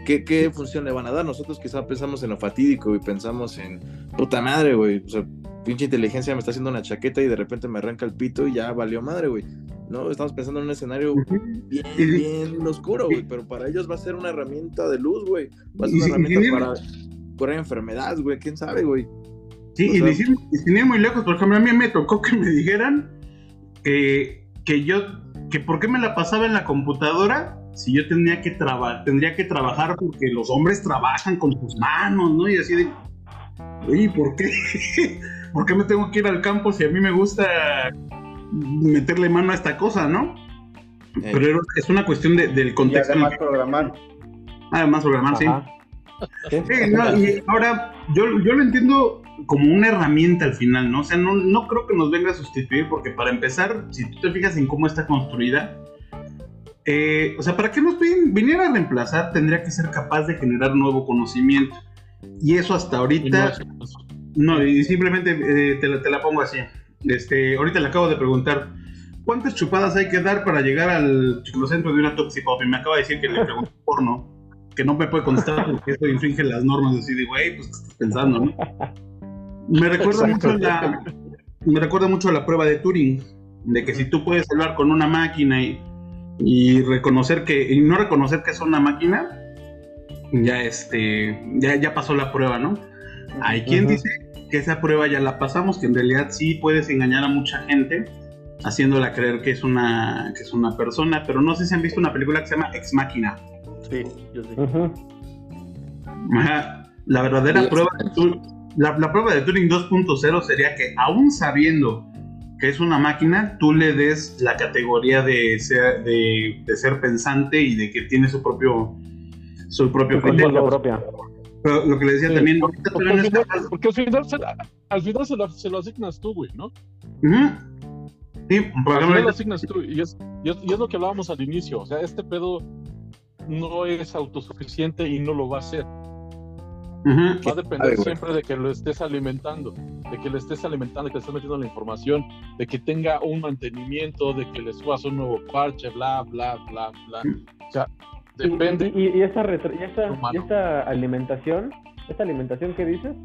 ¿Qué, ¿Qué función le van a dar? Nosotros quizá pensamos en lo fatídico y pensamos en puta madre, güey. O sea, pinche inteligencia me está haciendo una chaqueta y de repente me arranca el pito y ya valió madre, güey. No, estamos pensando en un escenario bien, bien oscuro, güey. Pero para ellos va a ser una herramienta de luz, güey. Va a ser una herramienta para curar enfermedades, güey. ¿Quién sabe, güey? Sí, O y sea- de sin, y sin ir muy lejos, por ejemplo, a mí me tocó que me dijeran que, que yo, que por qué me la pasaba en la computadora si yo tenía que, traba- tendría que trabajar porque los hombres trabajan con sus manos, ¿no? Y así de, oye, ¿por qué? ¿Por qué me tengo que ir al campo si a mí me gusta meterle mano a esta cosa, ¿no? Eh, Pero es una cuestión de- del Y contexto. el además programar. que- además, programar, sí. Ajá. Sí. Sí, no, y ahora yo, yo lo entiendo como una herramienta al final, ¿no? O sea, no, no creo que nos venga a sustituir porque para empezar, si tú te fijas en cómo está construida, eh, o sea, para que nos vin- viniera a reemplazar tendría que ser capaz de generar nuevo conocimiento. Y eso hasta Y no ahorita, no, y simplemente eh, te, la, te la pongo así. Este, ahorita le acabo de preguntar, ¿cuántas chupadas hay que dar para llegar al ciclocentro de una Toxipop? Y me acaba de decir que le pregunté porno, que no me puede contestar porque esto infringe las normas. Así de, güey, pues, ¿qué estás pensando, no? Me recuerda Exacto. mucho la, me recuerda mucho a la prueba de Turing, de que si tú puedes hablar con una máquina y, y reconocer que, y no reconocer que es una máquina, ya este, ya, ya pasó la prueba, ¿no? Hay quien dice que esa prueba ya la pasamos, que en realidad sí puedes engañar a mucha gente haciéndola creer que es una, que es una persona, pero no sé si han visto una película que se llama Ex Máquina. Sí, yo sí. Ajá. La verdadera Sí, prueba de Turing, la, la prueba de Turing 2.0 sería que aún sabiendo que es una máquina, tú le des la categoría de ser, de, de ser pensante y de que tiene su propio su propio criterio. propia. Pero lo que le decía Sí, también, porque, porque al final, porque al final se, al final se, lo, se lo asignas tú, güey, ¿no? Sí, por Al ejemplo, final lo asignas tú. Y es, y, es, y es lo que hablábamos al inicio. O sea, este pedo no es autosuficiente y no lo va a ser. Ujú. Va a depender Ay, siempre de que lo estés alimentando, de que le estés alimentando, de que le estés metiendo la información, de que tenga un mantenimiento, de que le subas un nuevo parche, bla, bla, bla, bla. O sea, Y- depende. Y, y esta, retro- y esta, Humano. y esta alimentación, esta alimentación que dices,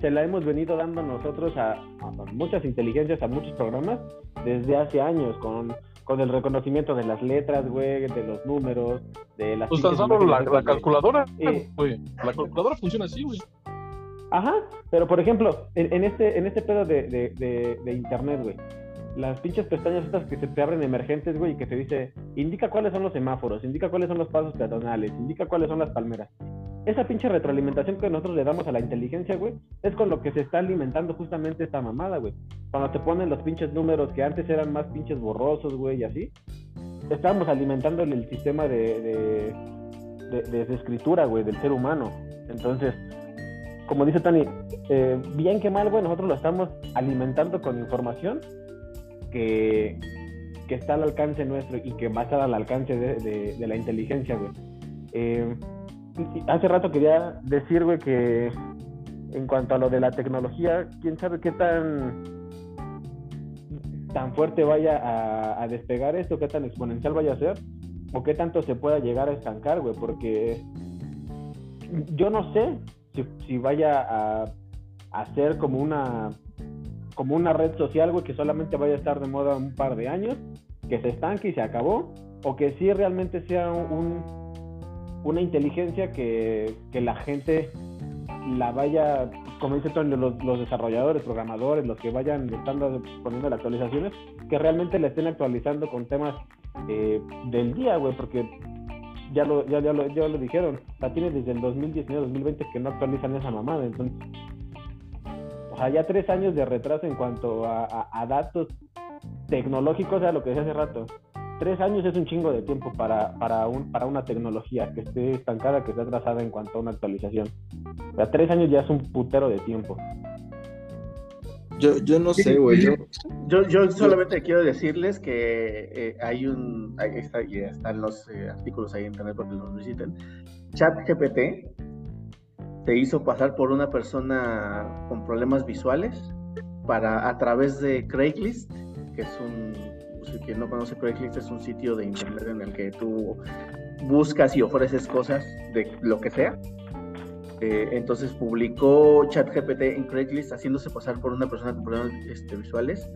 se la hemos venido dando nosotros a, a muchas inteligencias, a muchos programas, desde hace años, con, con el reconocimiento de las letras, güey, de los números, de las... Pues tan solo la, calculadora, Eh. güey. La calculadora funciona así, güey. Ajá, pero por ejemplo, en, en este, en este pedo de, de, de, de internet, güey, las pinches pestañas estas que se te abren emergentes, güey, y que te dice, indica cuáles son los semáforos, indica cuáles son los pasos peatonales, indica cuáles son las palmeras. Esa pinche retroalimentación que nosotros le damos a la inteligencia, güey, es con lo que se está alimentando justamente esta mamada, güey. Cuando te ponen los pinches números que antes eran más pinches borrosos, güey, y así, estamos alimentando el sistema de, de, escritura, güey, del ser humano. Entonces, como dice Tony, eh, bien que mal, güey, nosotros lo estamos alimentando con información que, que está al alcance nuestro y que va a estar al alcance de, de la inteligencia, güey. Eh, hace rato quería decir, güey, que en cuanto a lo de la tecnología, quién sabe qué tan tan fuerte vaya a, despegar esto, qué tan exponencial vaya a ser, o qué tanto se pueda llegar a estancar, güey, porque yo no sé si, si vaya a, a ser como una como una red social, güey, que solamente vaya a estar de moda un par de años, que se estanque y se acabó, o que sí realmente sea un, una inteligencia que, que la gente la vaya, como dice Tony, los, los, desarrolladores, programadores, los que vayan estando poniendo las actualizaciones, que realmente le estén actualizando con temas eh, del día, güey, porque ya lo, ya, ya, lo, ya lo dijeron, la tiene desde el 2019-2020 que no actualizan esa mamada, entonces, o sea, ya tres años de retraso en cuanto a, a datos tecnológicos, o sea, lo que decía hace rato, tres años es un chingo de tiempo para, para, un, para una tecnología que esté estancada, que esté atrasada en cuanto a una actualización. O sea, tres años ya es un putero de tiempo. Yo, yo no sé, güey. Yo, yo, yo, solamente quiero decirles que eh, hay un. Ahí está, ya están los eh, artículos ahí en internet para que los visiten. ChatGPT te hizo pasar por una persona con problemas visuales para a través de Craigslist, que es un si quien no conoce Craigslist es un sitio de internet en el que tú buscas y ofreces cosas de lo que sea. Eh, entonces publicó ChatGPT en Craigslist haciéndose pasar por una persona con problemas este, visuales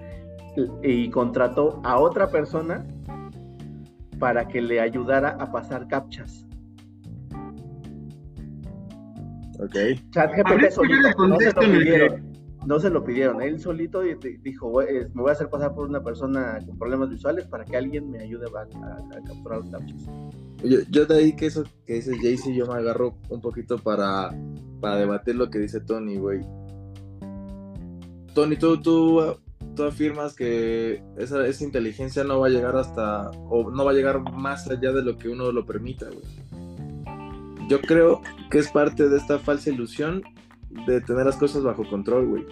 y, y contrató a otra persona para que le ayudara a pasar captchas. Ok. ChatGPT solito, no se lo pidieron no se lo pidieron, él solito dijo, me voy a hacer pasar por una persona con problemas visuales para que alguien me ayude a, capturar los captchas. Yo, yo, de ahí que eso que dice Jaycee, yo me agarro un poquito para, para debatir lo que dice Tony, güey. Tony, tú, tú, tú afirmas que esa, esa inteligencia no va a llegar hasta, o no va a llegar más allá de lo que uno lo permita, güey. Yo creo que es parte de esta falsa ilusión de tener las cosas bajo control, güey.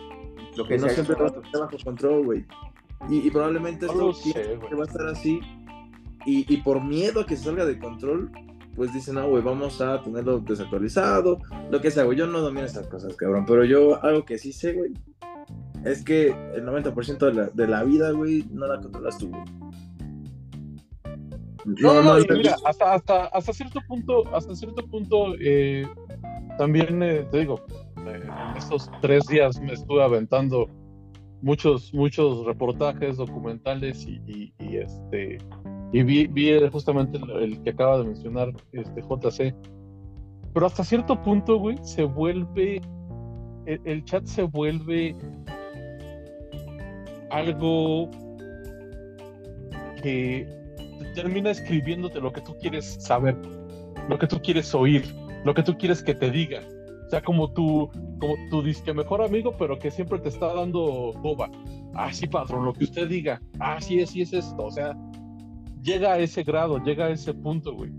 Lo que no siempre va a estar bajo control, güey. Y, y, probablemente no esto sé, va a estar así. Y, y, por miedo a que se salga de control, pues dicen, no, güey, vamos a tenerlo desactualizado, lo que sea, güey. Yo no domino esas cosas, cabrón. Pero yo, algo que sí sé, güey, es que el 90% de la, de la vida, güey, no la controlas tú, güey. No, no, no, y mira, hasta, hasta, hasta cierto punto, hasta cierto punto, eh, también eh, te digo, eh, en estos tres días me estuve aventando muchos, muchos reportajes, documentales y, y, y este y vi, vi justamente el, el, que acaba de mencionar este JC. Pero hasta cierto punto, güey, se vuelve el, el chat se vuelve algo que termina escribiéndote lo que tú quieres saber, lo que tú quieres oír, lo que tú quieres que te diga. O sea, como tu, como tu disque mejor amigo, pero que siempre te está dando boba. Ah, sí, patrón, lo que usted diga. Ah, sí, sí es esto. O sea, llega a ese grado, llega a ese punto, güey.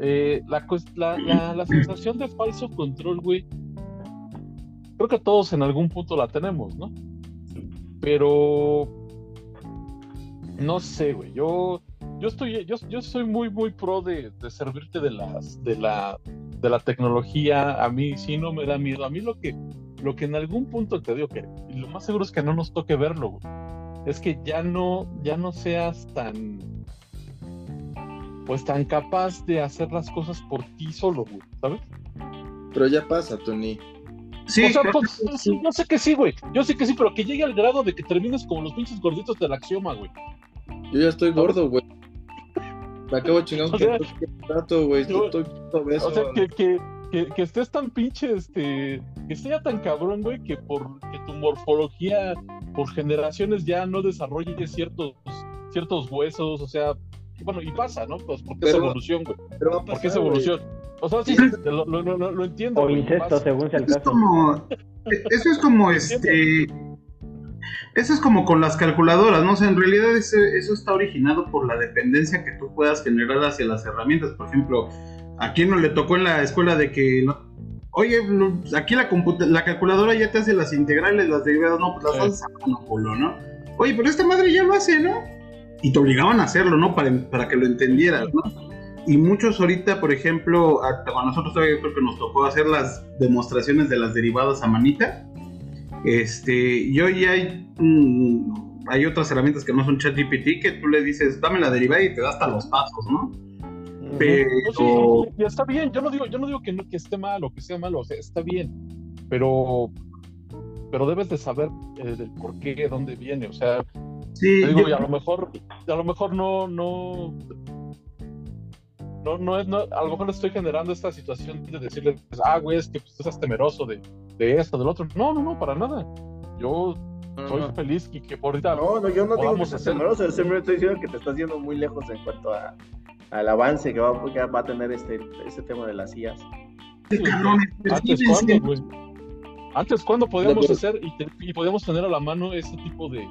Eh, la, la, la, la, sensación de falso control, güey, creo que todos en algún punto la tenemos, ¿no? Pero no sé, güey. Yo, yo estoy, yo, yo soy muy, muy pro de, de, servirte de las, de la, de la tecnología. A mí sí no me da miedo. A mí lo que, lo que en algún punto te digo que, y lo más seguro es que no nos toque verlo, güey. Es que ya no, ya no seas tan, pues tan capaz de hacer las cosas por ti solo, güey, ¿sabes? Pero ya pasa, Tony. Sí, o sea, pues, sí. yo sé que sí, güey. Yo sé que sí, pero que llegue al grado de que termines como los pinches gorditos del axioma, güey. Yo ya estoy gordo, güey. Me acabo de chingar un rato, güey. Estoy. O sea, que, que, que, que, estés tan pinche, este. Que sea tan cabrón, güey, que por que tu morfología por generaciones ya no desarrolle ciertos, ciertos huesos, o sea, bueno, y pasa, ¿no? Pues porque pero, es evolución, güey. Pero va a pasar, porque es evolución. O sea, sí, sí, lo, lo, lo, lo entiendo. O incesto, según sea el Es caso. como, eso es como este, eso es como con las calculadoras, ¿no? O sea, en realidad eso está originado por la dependencia que tú puedas generar hacia las herramientas. Por ejemplo, ¿a quién no le tocó en la escuela de que, no- oye, aquí la, la calculadora ya te hace las integrales, las derivadas, no, pues las haces a mano, ¿no? Oye, pero esta madre ya lo hace, ¿no? Y te obligaban a hacerlo, ¿no? Para, para que lo entendieras, ¿no? Y muchos ahorita, por ejemplo, a, a nosotros todavía creo que nos tocó hacer las demostraciones de las derivadas a manita. Este, y hoy hay, mm, hay otras herramientas que no son ChatGPT que tú le dices, dame la derivada y te da hasta los pasos, ¿no? Pero, No, sí, y está bien, yo no digo, yo no digo que, no, que esté mal o que sea malo, o sea, está bien, pero, pero debes de saber eh, del por qué, dónde viene, o sea, digo, yo- y a lo mejor, a lo mejor no, no, no, no es, no, a lo mejor estoy generando esta situación de decirles, ah, güey, es que pues, tú estás temeroso de, de esto, del otro. No, no, no, para nada. Yo No, soy no. feliz y que por ahorita No, no, yo no digo que hacer- temeroso, yo siempre estoy diciendo que te estás yendo muy lejos en cuanto a, al avance que va, que va a tener este, este tema de las IAs. Antes cuándo, güey. Antes cuándo podíamos hacer y, te- y podíamos tener a la mano ese tipo de,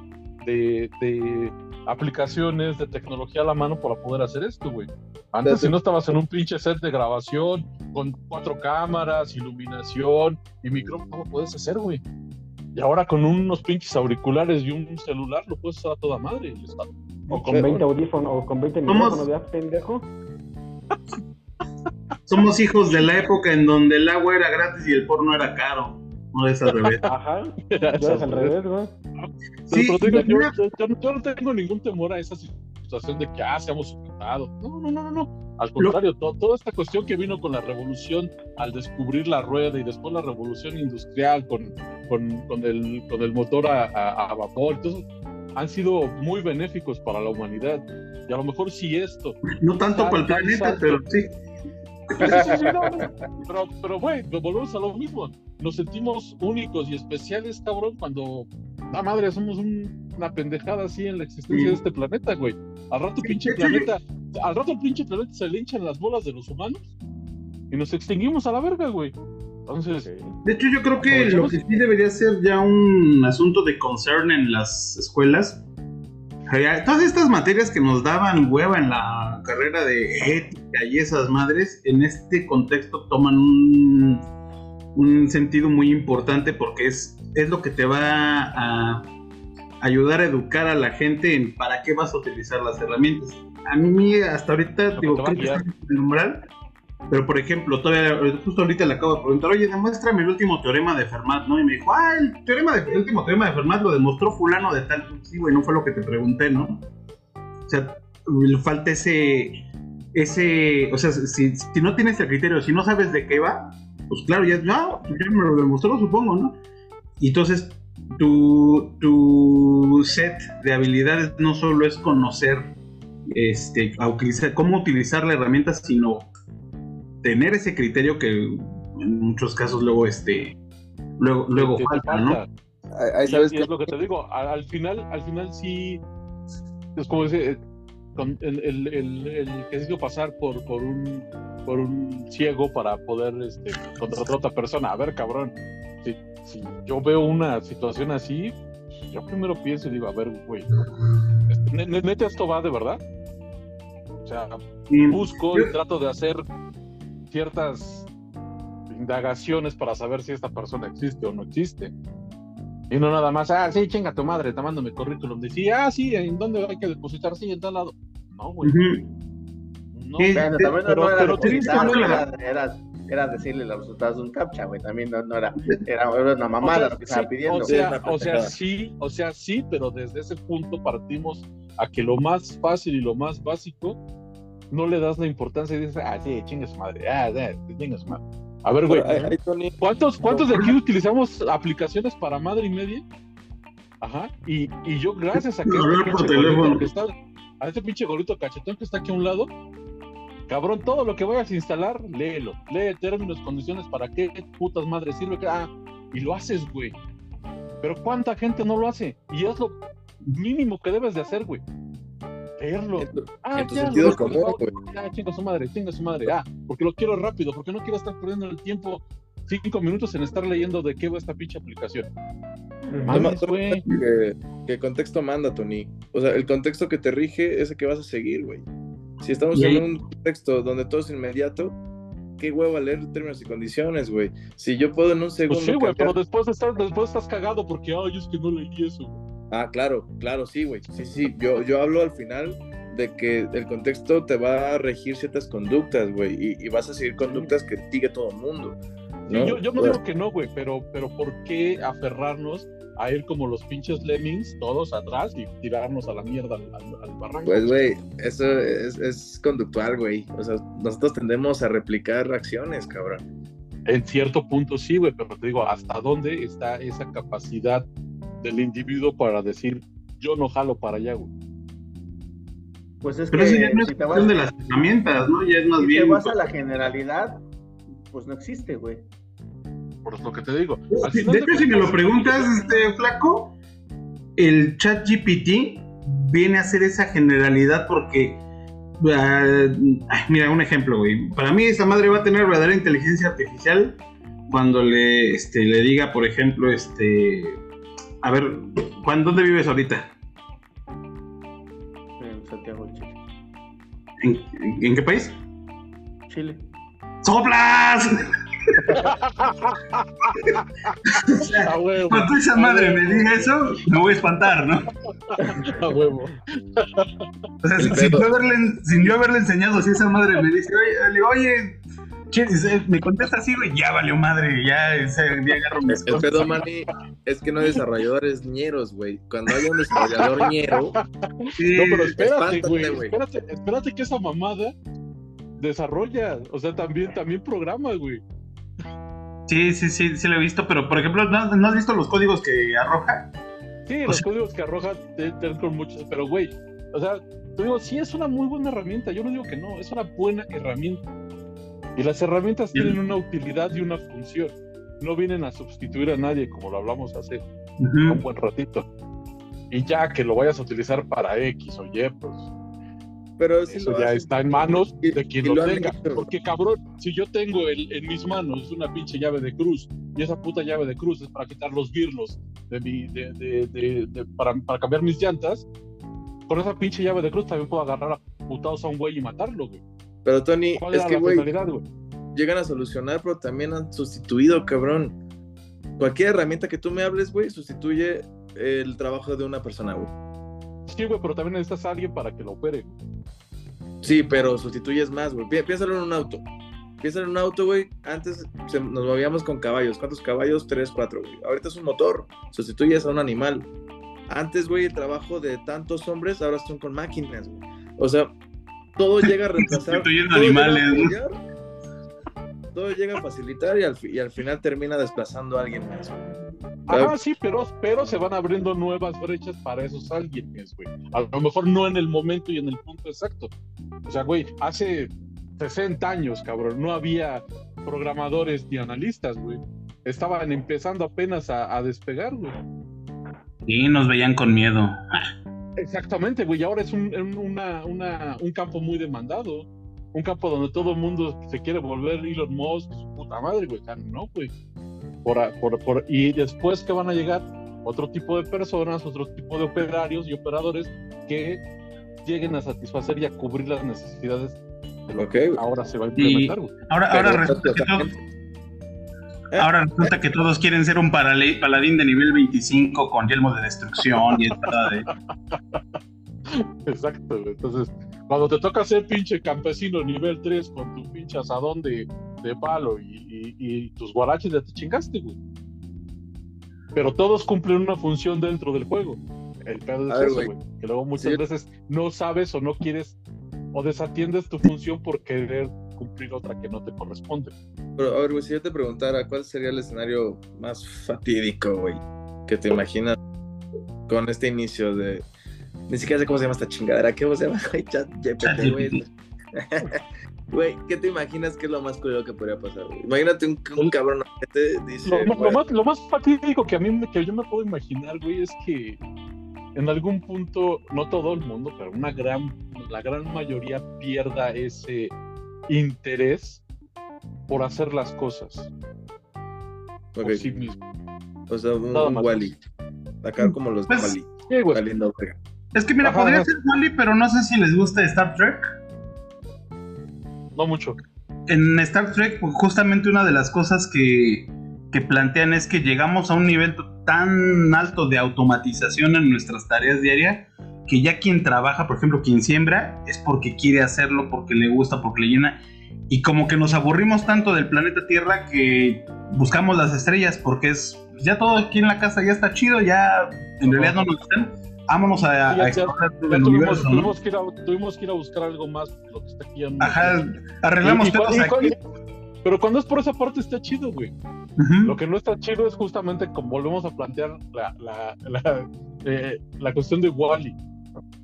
de, de aplicaciones de tecnología a la mano para poder hacer esto, güey. Antes Pero- si no estabas en un pinche set de grabación con cuatro cámaras, iluminación y micrófono, ¿cómo puedes hacer, güey? Y ahora con unos pinches auriculares y un celular lo puedes hacer a toda madre. está O con chingón. 20 audífonos, o con 20 Somos- micrófonos, ¿ya, pendejo? Somos hijos de la época en donde el agua era gratis y el porno era caro. No es al revés. Ajá, yo es al revés, güey. Sí, pero te digo, yo, no tengo ningún temor a esa situación de que ah, seamos suplantados. No, no, no, no, no. Al contrario, to- toda esta cuestión que vino con la revolución al descubrir la rueda y después la revolución industrial con, con, con el, con el motor a, a- a vapor, entonces han sido muy benéficos para la humanidad. Y a lo mejor si esto No tanto para el planeta, pero sí. Pero, pero, güey, volvemos a lo mismo. Nos sentimos únicos y especiales, cabrón, cuando, la madre, somos un- una pendejada así en la existencia Sí. de este planeta, güey. Al rato, pinche planeta, al rato, el pinche planeta se le hinchan las bolas de los humanos y nos extinguimos a la verga, güey. Entonces, De hecho, yo creo que lo que sí debería ser ya un asunto de concern en las escuelas. Todas estas materias que nos daban hueva en la carrera de ética y esas madres, en este contexto toman un, un sentido muy importante porque es, es lo que te va a ayudar a educar a la gente en para qué vas a utilizar las herramientas. A mí hasta ahorita, digo, creo que guiar. está en el umbral, pero por ejemplo, todavía, justo ahorita le acabo de preguntar, oye, demuéstrame el último teorema de Fermat, ¿no? Y me dijo, ah, el, teorema de, el último teorema de Fermat lo demostró fulano de tal. Sí, güey, no fue lo que te pregunté, ¿no? O sea, falta ese, ese, o sea, si, si no tienes el criterio, si no sabes de qué va, pues claro, ya, no, ya me lo demostró, supongo, ¿no? Y entonces, tu, tu set de habilidades no solo es conocer este, cómo utilizar la herramienta, sino tener ese criterio que en muchos casos luego este luego, luego falta, ¿no? Ahí- Y, sabes y que es lo que te digo, al, final, al final sí, es como ese, eh, con el, el, el, el que se hizo pasar por, por un por un ciego para poder este, contratar a otra persona. A ver, cabrón, si, si yo veo una situación así, yo primero pienso y digo, a ver, güey, este, ne- ne- neta esto va de verdad. O sea, busco y trato de hacer ciertas indagaciones para saber si esta persona existe o no existe. Y no nada más, ah, sí, chinga tu madre, te mando mi currículum. Decía, ah, sí, ¿en dónde hay que depositar? Sí, en tal lado. No, güey. Ujú. No, Sí, Bueno, también pero- no era pero depositar, que era, era, era decirle los resultados de un captcha, güey. También no, no era, era, era una mamada O sea, lo que estaba sí, pidiendo. O sea, o sea, sí, o sea, sí, pero desde ese punto partimos a que lo más fácil y lo más básico no le das la importancia y dices, ah, sí, chingue su madre, ah, sí, chingue su madre. A ver, güey, ¿cuántos, ¿cuántos de aquí utilizamos aplicaciones para madre y media? Ajá, y, y yo gracias a que este por pinche teléfono. que está, a este pinche gorrito cachetón que está aquí a un lado, cabrón, todo lo que vayas a instalar, léelo, lee términos, condiciones, para qué putas madres sirve, ah, y lo haces, güey. Pero ¿cuánta gente no lo hace? Y es lo mínimo que debes de hacer, güey. Leerlo. En tu, Ah, en tu ya, sentido común, güey. Ya, chinga su madre, chinga su madre. Ah, porque lo quiero rápido, porque no quiero estar perdiendo el tiempo cinco minutos en estar leyendo de qué va esta pinche aplicación. Mames, güey. que, que el contexto manda, Tony. O sea, el contexto que te rige es el que vas a seguir, güey. Si estamos en un contexto donde todo es inmediato, qué hueva leer términos y condiciones, güey. Si yo puedo en un segundo. Pues sí, güey, pero después estás, después estás cagado porque, ay, es que no leí eso. güey. Ah, claro, claro, sí, güey. Sí, sí. Yo, yo hablo al final de que el contexto te va a regir ciertas conductas, güey. Y, y vas a seguir conductas que sigue todo el mundo. Yo, yo no Pues, digo que no, güey, pero, pero ¿por qué aferrarnos a ir como los pinches lemmings, todos atrás y tirarnos a la mierda al, al- al barranco? Pues, güey, eso es, es conductual, güey. O sea, nosotros tendemos a replicar acciones, cabrón. En cierto punto sí, güey, pero te digo, ¿hasta dónde está esa capacidad del individuo para decir, yo no jalo para allá, güey? Pues es Pero que ya no es si te vas, de las herramientas, ¿no? Ya es más si te bien. vas a la generalidad, pues no existe, güey. Por lo que te digo. De hecho, si me lo preguntas, este flaco, el chat GPT viene a ser esa generalidad porque. ah, mira, un ejemplo, güey. Para mí, esa madre va a tener verdadera inteligencia artificial cuando le, este, le diga, por ejemplo, este. A ver, ¿cuán- ¿dónde vives ahorita? En Santiago de Chile. ¿En, en- en qué país? Chile. ¡Soplas! O sea, A huevo. cuando esa madre me diga eso, me voy a espantar, ¿no? A huevo. O sea, sin, yo haberle, sin yo haberle enseñado, si esa madre me dice, oye, le digo, oye, che, dice, me contesta así, güey, ya valió madre, ya, ese, ya agarro mis El pedo, Manny, es que no hay desarrolladores ñeros, güey. Cuando haya un desarrollador ñero, Sí, No, pero espérate, güey. güey. Espérate, espérate que esa mamada desarrolla. O sea, también, también programa, güey. sí, sí, sí, sí lo he visto, pero por ejemplo, ¿no, no has visto los códigos que arroja? Sí, los códigos que arroja con muchos, pero güey, o sea, te digo, sí es una muy buena herramienta, yo no digo que no, es una buena herramienta. Y las herramientas tienen una utilidad y una función. No vienen a sustituir a nadie, como lo hablamos hace Ujú. un buen ratito. Y ya que lo vayas a utilizar para X o Y, pues pero sí eso ya está en manos Y- de quien lo, lo tenga. hecho. Porque cabrón, si yo tengo el- en mis manos una pinche llave de cruz y esa puta llave de cruz es para quitar los birlos de mi, de, de- de- de- para, para cambiar mis llantas, con esa pinche llave de cruz también puedo agarrar a putados a un güey y matarlo, güey. Pero Tony, ¿Cuál es que, la güey, llegan a solucionar, pero también han sustituido, cabrón. Cualquier herramienta que tú me hables, güey, sustituye el trabajo de una persona, güey. Sí, güey, pero también necesitas a alguien para que lo opere. Sí, pero sustituyes más, güey. Pi- Piénsalo en un auto. Piénsalo en un auto, güey. Antes se- nos movíamos con caballos. ¿Cuántos caballos? Tres, cuatro, güey. Ahorita es un motor. Sustituyes a un animal. Antes, güey, el trabajo de tantos hombres ahora son con máquinas, güey. O sea, todo llega a reemplazar. Sustituyendo todo llega a animales, ¿no? apoyar, Todo llega a facilitar y al, fi- y al final termina desplazando a alguien más. Ajá, sí, pero, pero se van abriendo nuevas brechas para esos alguienes, güey. A lo mejor no en el momento y en el punto exacto. O sea, güey, hace 60 años, cabrón, no había programadores ni analistas, güey. Estaban empezando apenas a, a despegar, güey. Sí, nos veían con miedo. Exactamente, güey. y Ahora es un, un- una- una- un campo muy demandado. Un campo donde todo el mundo se quiere volver Elon Musk, su puta madre, güey. Ya No, güey. Por, a- por- por- y después que van a llegar otro tipo de personas, otro tipo de operarios y operadores que lleguen a satisfacer y a cubrir las necesidades de lo Ok, que güey. ahora se va a implementar, güey. Ahora, ahora resulta que todos, ¿Eh? Ahora resulta que todos quieren ser un paladín de nivel 25 con yelmo de destrucción y espada de... Exacto, güey. Entonces, cuando te toca ser pinche campesino nivel 3 con tu pinche asadón de, de palo y, y- y tus guaraches, ya te chingaste, güey. Pero todos cumplen una función dentro del juego. El pedo A es ver, eso, güey. güey. Que luego muchas Sí. veces no sabes o no quieres o desatiendes tu función por querer cumplir otra que no te corresponde. Pero, a ver, güey, si yo te preguntara cuál sería el escenario más fatídico, güey, que te imaginas con este inicio de. Ni siquiera sé cómo se llama esta chingadera. ¿Qué se llama, güey? Chat GPT, güey. Güey, ¿qué te imaginas que es lo más curioso que podría pasar, güey? Imagínate un, un cabrón que te dice. Lo, lo güey, más, lo más fatídico que a mí me- que yo me puedo imaginar, güey, es que en algún punto, no todo el mundo, pero una gran, la gran mayoría pierda ese interés por hacer las cosas por sí mismo. O sea, un, un. Wally. Sacar como los de Pues, Wally. Sí, güey. Es que mira, Ajá, podría ser Wally, pero no sé si les gusta Star Trek. No mucho. En Star Trek, pues, justamente una de las cosas que, que plantean es que llegamos a un nivel tan alto de automatización en nuestras tareas diarias que ya quien trabaja, por ejemplo, quien siembra, es porque quiere hacerlo, porque le gusta, porque le llena. Y como que nos aburrimos tanto del planeta Tierra que buscamos las estrellas porque es ya todo aquí en la casa ya está chido, ya en realidad no nos están. Vámonos a, Sí, ya- a explorar todo Ya el tuvimos, universo, ¿no? tuvimos que ir a, tuvimos que ir a buscar algo más lo que está aquí. en- Ajá, arreglamos cu- aquí. Pero cuando es por esa parte está chido, güey. Lo que no está chido es justamente como volvemos a plantear la, la, la, eh, la cuestión de Wally.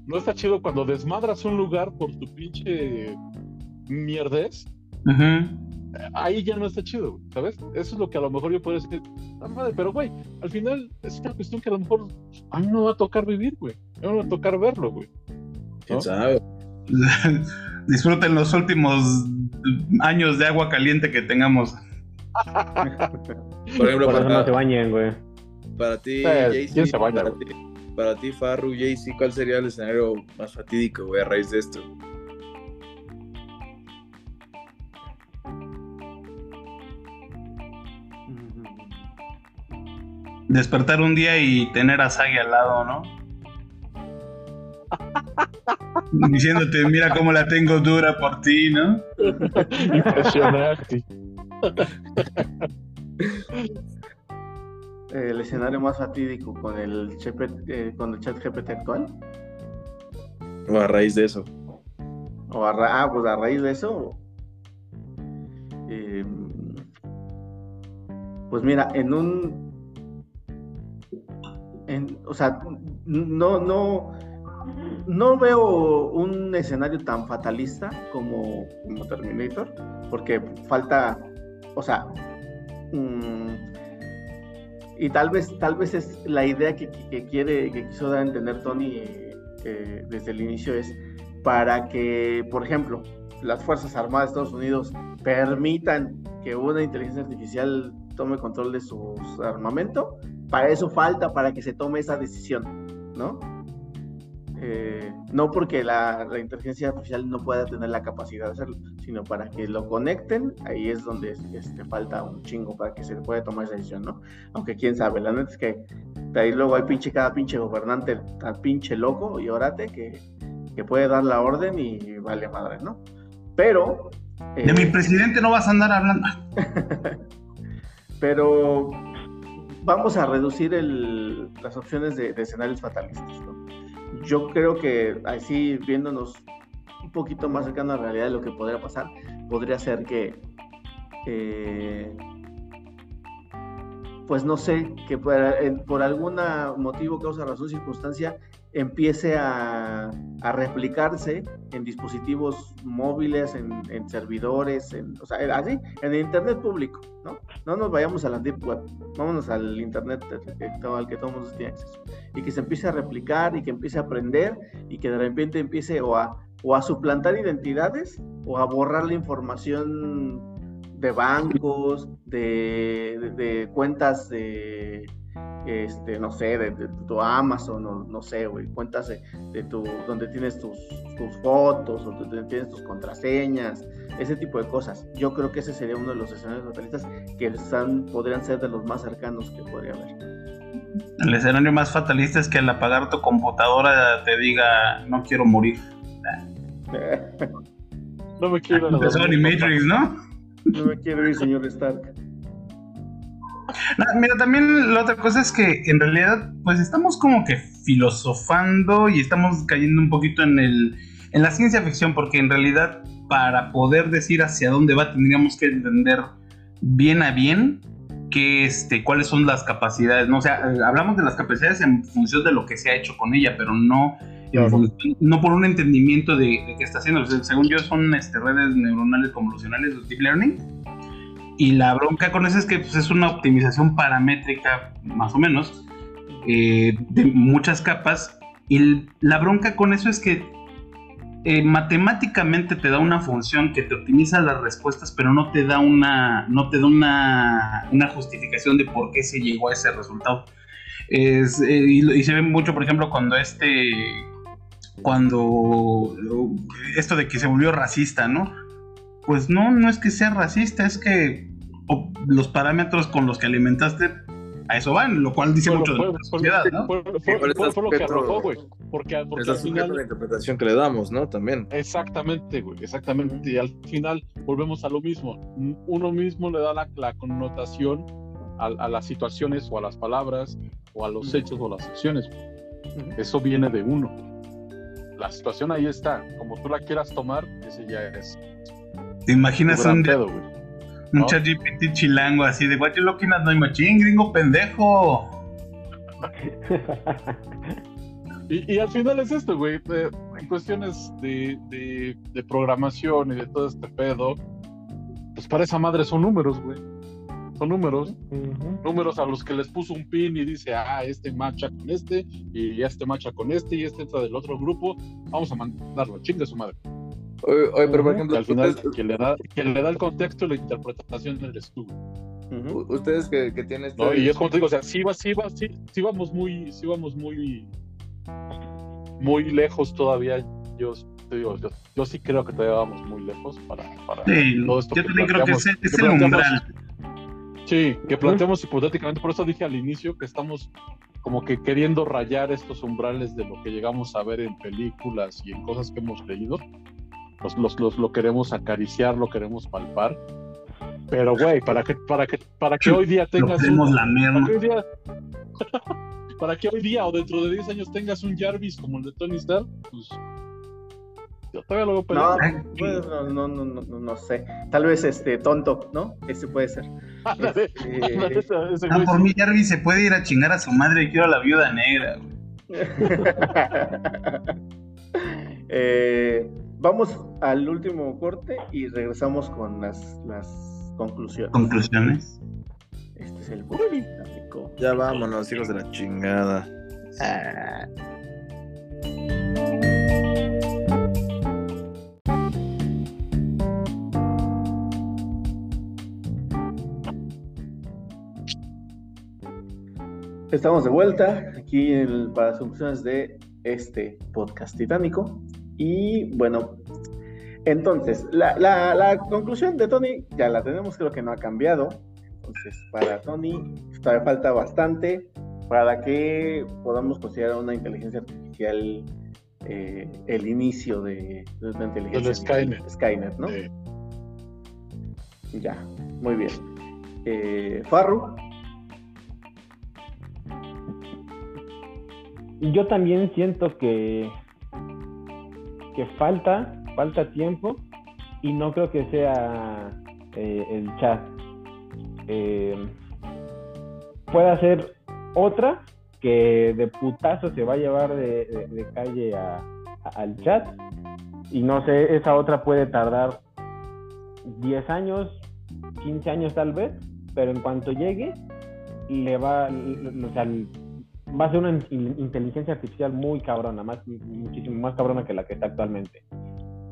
No está chido cuando desmadras un lugar por tu pinche mierdez. Ahí ya no está chido, ¿sabes? Eso es lo que a lo mejor yo podría decir. "Ah, madre", pero, güey, al final es una cuestión que a lo mejor a mí no me va a tocar vivir, güey. A mí no me va a tocar verlo, güey. ¿Quién ¿No? sabe? Disfruten los últimos años de agua caliente que tengamos. Por ejemplo, Por eso no se para, bañen, güey. para ti, Eh, Jaycee, ¿quién se baña, para güey? ti, para ti, Farru, Jaycee, ¿cuál sería el escenario más fatídico, güey, a raíz de esto? Despertar un día y tener a Sagi al lado, ¿no? Diciéndote, mira cómo la tengo dura por ti, ¿no? Impresionante. El escenario más fatídico con el, eh, con el chat GPT actual. O a raíz de eso. O a ra- ah, pues a raíz de eso. eh, pues mira, en un. En, o sea, no, no. No veo un escenario tan fatalista como, como Terminator, porque falta. O sea. mm, y tal vez, tal vez es la idea que, quiere, que quiso dar a entender Tony eh, desde el inicio es para que, por ejemplo, las Fuerzas Armadas de Estados Unidos permitan que una inteligencia artificial tome control de su armamento, para eso falta para que se tome esa decisión, ¿no? Eh, no porque la, la inteligencia artificial no pueda tener la capacidad de hacerlo, sino para que lo conecten, ahí es donde este, falta un chingo para que se pueda tomar esa decisión, ¿no? Aunque quién sabe, la neta es que de ahí luego hay pinche, cada pinche gobernante tan pinche loco y orate que, que puede dar la orden y vale madre, ¿no? Pero... De mi eh, presidente no vas a andar hablando. pero vamos a reducir el- las opciones de, de escenarios fatalistas. ¿no? Yo creo que así viéndonos un poquito más cercano a la realidad de lo que podría pasar, podría ser que, eh, pues no sé, que por, en- por algún motivo, causa, razón, circunstancia, empiece a, a replicarse en dispositivos móviles, en, en servidores, en, o sea, así, en el Internet público, ¿no? No nos vayamos a la Deep Web, vámonos al Internet al que, todo- el mundo tiene acceso. Y que se empiece a replicar y que empiece a aprender y que de repente empiece o a, o a suplantar identidades o a borrar la información de bancos, de- de cuentas de, este, no sé, de, de tu Amazon, o no sé, güey, cuentas de, de tu, donde tienes tus, tus fotos, o donde tienes tus contraseñas, ese tipo de cosas. Yo creo que ese sería uno de los escenarios fatalistas que están, podrían ser de los más cercanos que podría haber. El escenario más fatalista es que al apagar tu computadora te diga, no quiero morir. No me quiero Empezó Animatrix, ¿no? No me quiero ir, señor Stark. No, mira, también la otra cosa es que en realidad, pues estamos como que filosofando y estamos cayendo un poquito en el en la ciencia ficción, porque en realidad para poder decir hacia dónde va tendríamos que entender bien a bien que este, cuáles son las capacidades, ¿no? O sea, eh, hablamos de las capacidades en función de lo que se ha hecho con ella, pero no, en Claro. función- no por un entendimiento de, de qué está haciendo. O sea, según yo, son este, redes neuronales convolucionales, o deep learning. Y la bronca con eso es que pues, es una optimización paramétrica, más o menos, eh, de muchas capas Y la bronca con eso es que eh, matemáticamente te da una función que te optimiza las respuestas, pero no te da una, no te da una, una justificación de por qué se llegó a ese resultado. Es, eh, y, y se ve mucho, por ejemplo, cuando este, cuando esto de que se volvió racista, ¿no? Pues no, no es que sea racista, es que o- los parámetros con los que alimentaste a eso van, lo cual dice mucho de la fue- sociedad, ¿no? Por lo que arrojó, güey. Porque, porque al final. la interpretación que le damos, ¿no? También. Exactamente, güey, exactamente. Y al final volvemos a lo mismo. Uno mismo le da la, la connotación a, a las situaciones o a las palabras o a los hechos o las acciones. Eso viene de uno. La situación ahí está. Como tú la quieras tomar, ese ya es ¿Te imaginas un, pedo, un ¿no? ChatGPT chilango así de what you looking at my machine, gringo pendejo? Y, y al final es esto, güey. En cuestiones de, de, de programación y de todo este pedo, pues para esa madre son números, güey. Son números. Ujú. números a los que les puso un pin y dice, ah, este macha con este, y este macha con este, y este entra del otro grupo, vamos a mandarlo, chingue su madre. Oye, oye, pero por ejemplo, al final, ustedes, quien le da, quien le da el contexto y la interpretación tú. Ujú. ustedes que, que tienen este... ¿no? Y es como te digo, o sea, sí, va, sí, va, sí, sí vamos muy, sí vamos muy, muy lejos todavía. Yo, te digo, yo, yo sí creo que todavía vamos muy lejos para, para Sí, todo esto yo también creo que es, es que el umbral. Sí, que planteamos hipotéticamente, por eso dije al inicio que estamos como que queriendo rayar estos umbrales de lo que llegamos a ver en películas y en cosas que hemos leído. Los, los, los- lo queremos acariciar, lo queremos palpar. Pero, güey, para que, para que, para que hoy día Lo tengas un, lamer. para que hoy día, para que hoy día o dentro de 10 años tengas un Jarvis como el de Tony Stark, pues yo todavía lo veo No, pues, no, no, no, no, no, no sé. Tal vez este tonto, ¿no? Ese puede ser. Este, ese- ese Ah, por mí Jarvis se puede ir a chingar a su madre y quiero a la viuda negra. güey. Eh, vamos al último corte y regresamos con las, las conclusiones. Conclusiones. Este es el dinámico. Ya vámonos, hijos de la chingada. Ah. Estamos de vuelta aquí en- para las conclusiones de este podcast titánico. Y bueno, entonces, la, la- la conclusión de Tony ya la tenemos, creo que no ha cambiado. Entonces, para Tony todavía falta bastante para que podamos considerar una inteligencia artificial eh, el inicio de, de una inteligencia Del Skynet. Skynet, ¿no? Sí. Ya, muy bien. Eh, Farru, Yo también siento que, que falta, falta tiempo y no creo que sea eh, el chat. Eh, puede ser otra que de putazo se va a llevar de, de- calle a- al chat y no sé, esa otra puede tardar 10 años, 15 años tal vez, pero en cuanto llegue le va, o sea, va a ser una in- inteligencia artificial muy cabrona, más, muchísimo más cabrona que la que está actualmente.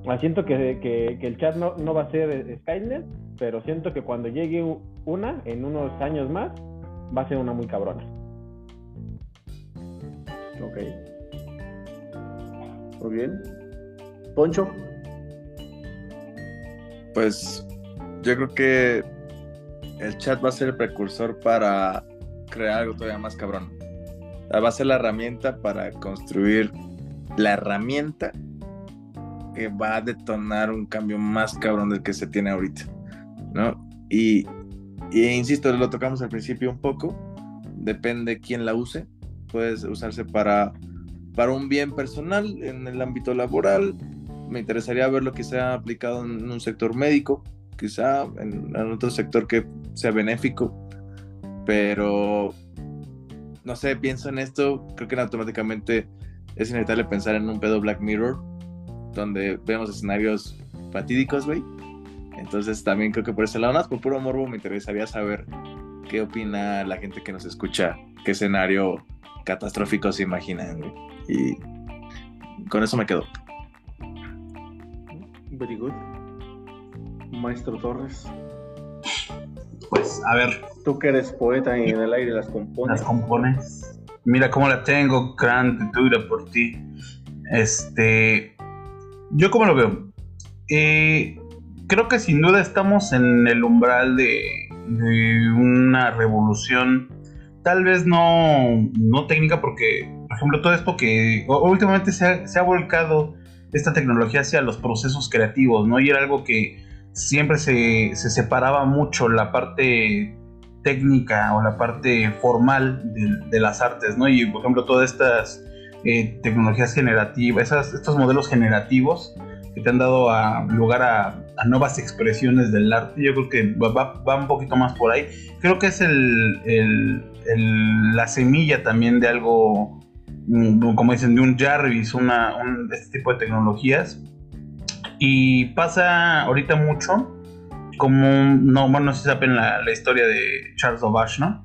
Ah, Siento que, que- que el chat no, no va a ser eh, Skynet, pero siento que cuando llegue una, en unos años más, va a ser una muy cabrona. ok. Muy bien. Poncho, Pues yo creo que el chat va a ser el precursor para crear algo todavía más cabrón. Va a ser la herramienta para construir la herramienta que va a detonar un cambio más cabrón del que se tiene ahorita, ¿no? Y, y insisto, lo tocamos al principio un poco, depende quién la use, puede usarse para, para un bien personal en el ámbito laboral, me interesaría ver lo que se ha aplicado en un sector médico, quizá en, en otro sector que sea benéfico, pero no sé, pienso en esto, creo que automáticamente es inevitable pensar en un pedo Black Mirror, donde vemos escenarios fatídicos, güey. Entonces también creo que por ese lado, más por puro morbo, me interesaría saber qué opina la gente que nos escucha, qué escenario catastrófico se imaginan, güey. Y con eso me quedo. Very good. Maestro Torres. Pues, a ver. Tú que eres poeta y en el aire las compones. Las compones. Mira cómo la tengo, grande, dura por ti. Este. Yo, como lo veo? Eh, creo que sin duda estamos en el umbral de, de una revolución. Tal vez no, no técnica, porque, por ejemplo, todo esto que últimamente se ha, se ha volcado esta tecnología hacia los procesos creativos, ¿no? Y era algo que siempre se, se separaba mucho la parte técnica o la parte formal de, las artes, ¿no? Y por ejemplo, todas estas eh, tecnologías generativas, estos modelos generativos que te han dado lugar a, nuevas expresiones del arte, yo creo que va, un poquito más por ahí. Creo que es el- la semilla también de algo, mm, como dicen, de un Jarvis, una, un- este tipo de tecnologías. Y pasa ahorita mucho como, no, bueno, no sé si saben la, la historia de Charles Babbage, ¿no?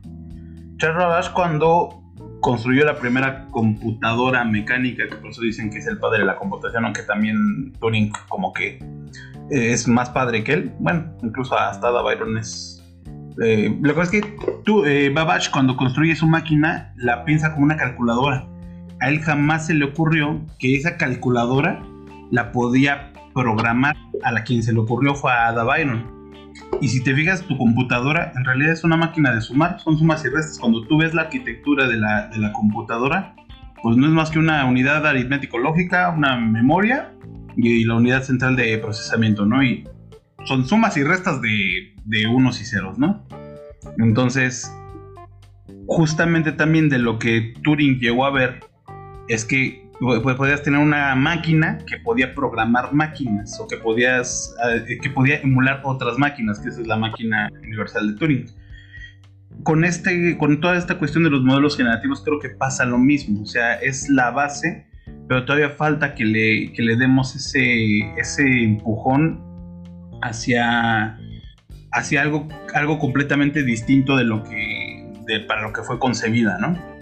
Charles Babbage cuando construyó la primera computadora mecánica, que por eso dicen que es el padre de la computación, aunque también Turing como que eh, es más padre que él. Bueno, incluso hasta Ada Byron es... eh, lo que es que tú, eh, Babbage cuando construye su máquina la piensa como una calculadora. A él jamás se le ocurrió que esa calculadora la podía programar. A la quien se le ocurrió fue a Ada Byron. Y si te fijas, tu computadora en realidad es una máquina de sumar, son sumas y restas. Cuando tú ves la arquitectura de la, de la computadora, pues no es más que una unidad aritmético-lógica, una memoria y la unidad central de procesamiento, ¿no? Y son sumas y restas de, de unos y ceros, ¿no? Entonces, justamente también de lo que Turing llegó a ver es que pues, podías tener una máquina que podía programar máquinas o que podías eh, que podía emular otras máquinas, que esa es la máquina universal de Turing. Con este con toda esta cuestión de los modelos generativos creo que pasa lo mismo, o sea, es la base, pero todavía falta que le, que le demos ese ese empujón hacia hacia algo algo completamente distinto de lo que de, para lo que fue concebida, ¿no?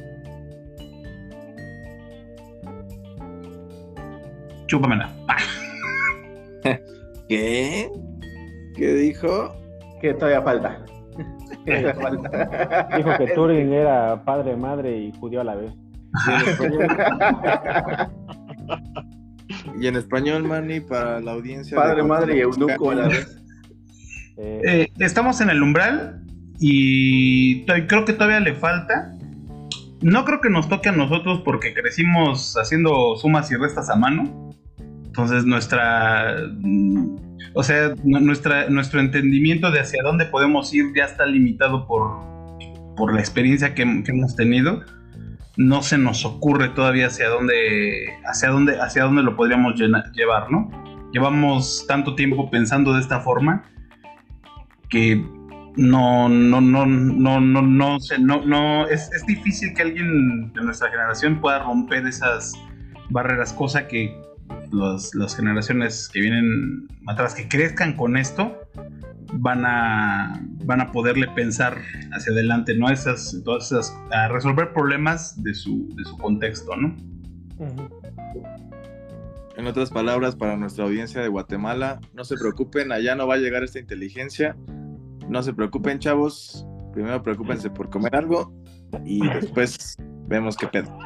Chúpamela. ¿Qué? ¿Qué dijo? Que todavía falta. Que todavía falta. Dijo que Turing era padre, madre y judío a la vez. Y en español, Manny, para la audiencia. Padre, de madre y eunuco a la vez. Eh, Eh, estamos en el umbral y creo que todavía le falta. No creo que nos toque a nosotros porque crecimos haciendo sumas y restas a mano. Entonces nuestra, mm, o sea, nu- nuestra, nuestro entendimiento de hacia dónde podemos ir ya está limitado por, por la experiencia que, que hemos tenido. No se nos ocurre todavía hacia dónde, hacia dónde, hacia dónde lo podríamos llena- llevar, ¿no? Llevamos tanto tiempo pensando de esta forma que no, no, no, no, no, no, sé, no, no, es, es difícil que alguien de nuestra generación pueda romper esas barreras, cosa que los- las generaciones que vienen atrás, que crezcan con esto, van a, van a poderle pensar hacia adelante, ¿no? Esas, esas, a resolver problemas de su, de su contexto, ¿no? En otras palabras, para nuestra audiencia de Guatemala, no se preocupen, allá no va a llegar esta inteligencia. No se preocupen, chavos. Primero preocúpense por comer algo y después vemos qué pedo.